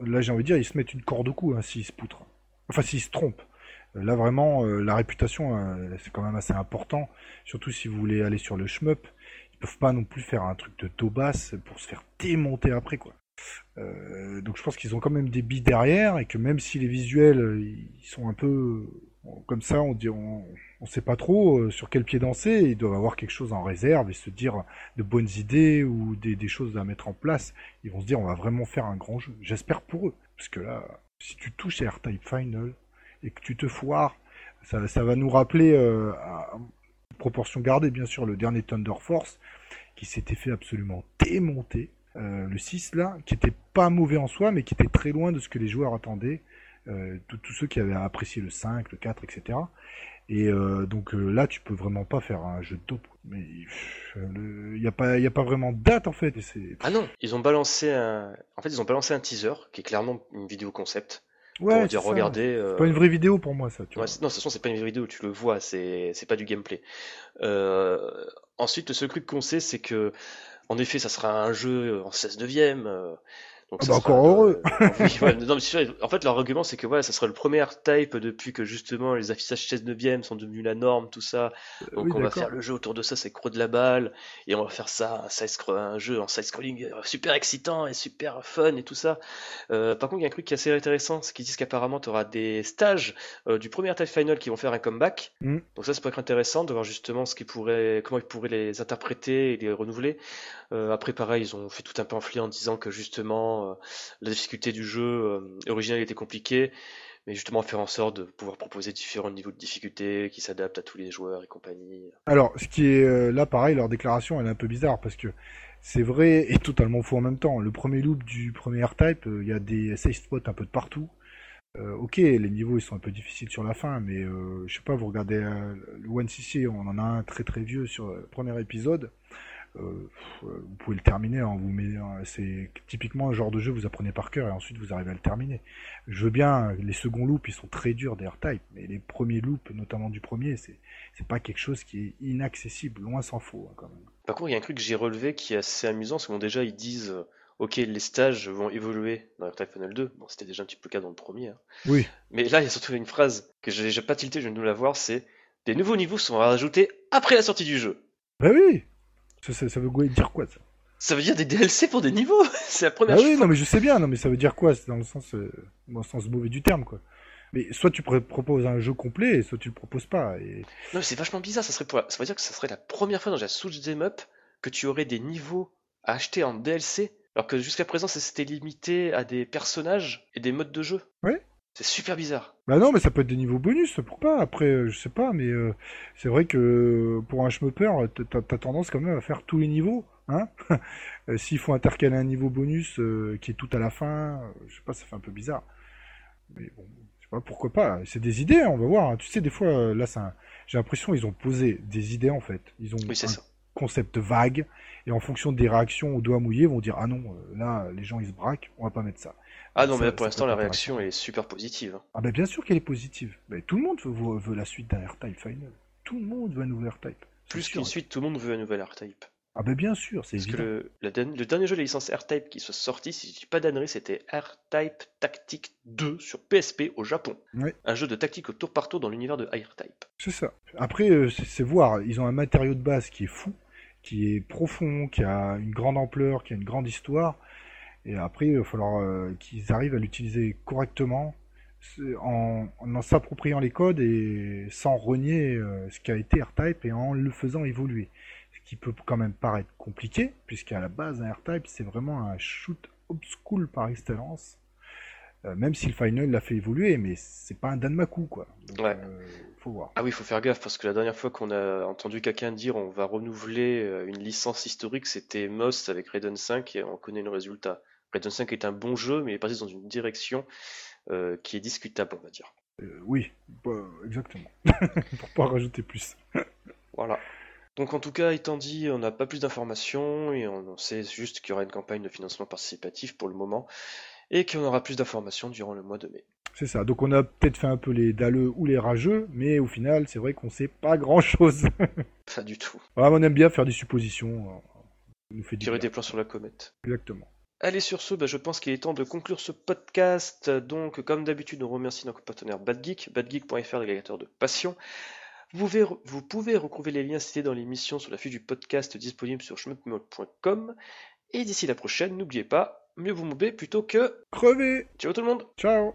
Là, j'ai envie de dire, ils se mettent une corde au cou hein, s'ils se poutrent. Enfin, s'ils se trompent. Euh, Là, vraiment, euh, la réputation, euh, c'est quand même assez important. Surtout si vous voulez aller sur le shmup. Ils peuvent pas non plus faire un truc de taubasse pour se faire démonter après, quoi. Donc, je pense qu'ils ont quand même des billes derrière et que même si les visuels, ils sont un peu. Comme ça, on dit, on, on sait pas trop sur quel pied danser. Ils doivent avoir quelque chose en réserve et se dire de bonnes idées ou des choses à mettre en place. Ils vont se dire, on va vraiment faire un grand jeu. J'espère pour eux. Parce que là, si tu touches R-Type Final et que tu te foires, ça, va nous rappeler, euh, à- proportion gardée, bien sûr, le dernier Thunder Force, qui s'était fait absolument démonter. Euh, le 6 là, qui était pas mauvais en soi, mais qui était très loin de ce que les joueurs attendaient. Euh, tous ceux qui avaient apprécié le 5, le 4, etc. Et euh, donc euh, là, tu peux vraiment pas faire un jeu de top. Mais il n'y a pas, il a pas vraiment de date en fait. Et. Ah non, ils ont balancé un, en fait, ils ont balancé un teaser qui est clairement une vidéo concept. Ouais, pour dire c'est ça. regardez. euh, C'est pas une vraie vidéo pour moi ça. Tu Ouais, vois. c'est- non, de toute façon, c'est pas une vraie vidéo, tu le vois, c'est c'est pas du gameplay. Ensuite, le seul truc qu'on sait, c'est que, en effet, ça sera un jeu en 16 neuvième. Euh, donc Ah bah, encore le- heureux. oui, ouais, non, mais c'est sûr, en fait, leur argument, c'est que voilà, ça sera le premier R-Type depuis que justement les affichages 16 neuvième sont devenus la norme, tout ça. Donc oui, on va faire le jeu autour de ça, c'est croc de la balle, et on va faire ça, un, side scroll- un jeu en side-scrolling euh, super excitant et super fun et tout ça. Euh, par contre, il y a un truc qui est assez intéressant, c'est qu'ils disent qu'apparemment tu auras des stages euh, du premier Type Final qui vont faire un comeback. Mm. Donc ça, ça pourrait être intéressant de voir justement ce qu'ils pourraient, comment ils pourraient les interpréter et les renouveler. Euh, après, pareil, ils ont fait tout un pamphlet en disant que justement euh, la difficulté du jeu euh, original était compliquée, mais justement faire en sorte de pouvoir proposer différents niveaux de difficulté qui s'adaptent à tous les joueurs et compagnie. Alors, ce qui est euh, là, pareil, leur déclaration, elle est un peu bizarre parce que c'est vrai et totalement faux en même temps. Le premier loop du premier R-Type, il y a des safe spots un peu de partout. Ok, les niveaux ils sont un peu difficiles sur la fin, mais euh, je sais pas, vous regardez euh, le One CC, on en a un très très vieux sur le premier épisode. Euh, euh, vous pouvez le terminer, hein, vous met, c'est typiquement un genre de jeu vous apprenez par cœur et ensuite vous arrivez à le terminer. Je veux bien, les seconds loops ils sont très durs des R-Type, mais les premiers loops, notamment du premier, c'est c'est pas quelque chose qui est inaccessible, loin s'en faut hein, quand même. Par contre, il y a un truc que j'ai relevé qui est assez amusant, c'est que bon, déjà ils disent euh, Ok, les stages vont évoluer dans R-Type Final 2. Bon, c'était déjà un petit peu le cas dans le premier. hein. Oui. Mais là, il y a surtout une phrase que j'ai déjà pas tilté, je viens de nous la voir c'est Des nouveaux niveaux sont rajoutés après la sortie du jeu. Bah oui ça, ça, ça veut dire quoi ça Ça veut dire des DLC pour des niveaux C'est la première Bah oui, fois. non mais je sais bien, non mais ça veut dire quoi C'est dans le sens, euh, dans le sens mauvais du terme quoi. Mais soit tu pr- proposes un jeu complet, soit tu le proposes pas. Et... Non, mais c'est vachement bizarre. Ça, serait pour la- ça veut dire que ça serait la première fois dans la Switch Them Up que tu aurais des niveaux à acheter en DLC, alors que jusqu'à présent, ça s'était limité à des personnages et des modes de jeu. Ouais. C'est super bizarre. Bah non, mais ça peut être des niveaux bonus, pourquoi pas Après, euh, je sais pas, mais euh, c'est vrai que euh, pour un shmupper, t- t'as tendance quand même à faire tous les niveaux, hein S'il faut intercaler un niveau bonus qui est tout à la fin, je sais pas, ça fait un peu bizarre. Mais bon, je sais pas, pourquoi pas C'est des idées, on va voir. hein. Tu sais, des fois, là, un- j'ai l'impression qu'ils ont posé des idées en fait. Ils ont Oui, c'est un ça. concept vague, et en fonction des réactions au doigt mouillé, ils vont dire ah non, là, les gens ils se braquent, on va pas mettre ça. Ah non, mais là, pour l'instant, la réaction est super positive. hein. Ah ben bien sûr qu'elle est positive. Ben, tout le monde veut, veut la suite d'un R-Type Final. Tout le monde veut un nouvel R-Type. Plus qu'une suite, tout le monde veut un nouvel R-Type. Ah ben bien sûr, c'est Parce que le, la den- le dernier jeu de la licence R-Type qui soit sorti, si je dis pas d'annerie, c'était R-Type Tactique 2 sur PSP au Japon. Ouais. Un jeu de tactique au tour par tour dans l'univers de R-Type. C'est ça. Après, euh, c'est c'est voir. Ils ont un matériau de base qui est fou, qui est profond, qui a une grande ampleur, qui a une grande histoire. Et après, il va falloir euh, qu'ils arrivent à l'utiliser correctement, en, en en s'appropriant les codes et sans renier euh, ce qu'a été R-Type et en le faisant évoluer. Ce qui peut quand même paraître compliqué, puisqu'à la base, un R-Type, c'est vraiment un shoot obscure par excellence. Euh, même si le final l'a fait évoluer, mais c'est pas un Danmaku, quoi. Donc, Ouais. euh, faut voir. Ah oui, il faut faire gaffe parce que la dernière fois qu'on a entendu quelqu'un dire on va renouveler une licence historique, c'était Moss avec Raiden 5 et on connaît le résultat. Raiden 5 est un bon jeu, mais il est parti dans une direction euh, qui est discutable, on va dire. Euh, oui, bah, exactement. Pour pas rajouter plus. Voilà. Donc en tout cas, étant dit, on n'a pas plus d'informations et on on sait juste qu'il y aura une campagne de financement participatif pour le moment et qu'on aura plus d'informations durant le mois de mai. C'est ça. Donc on a peut-être fait un peu les dalleux ou les rageux, mais au final, c'est vrai qu'on sait pas grand-chose. Pas du tout. On aime bien faire des suppositions. euh, nous fait Tirer des plans sur la comète. Exactement. Allez, sur ce, bah, je pense qu'il est temps de conclure ce podcast. Donc, comme d'habitude, on remercie notre partenaire BadGeek, badgeek.fr, l'agrégateur de passion. Vous pouvez, vous pouvez retrouver les liens cités dans l'émission sur la fiche du podcast disponible sur schmuckmode.com. Et d'ici la prochaine, n'oubliez pas, mieux vous mouber plutôt que... Crevez Ciao tout le monde Ciao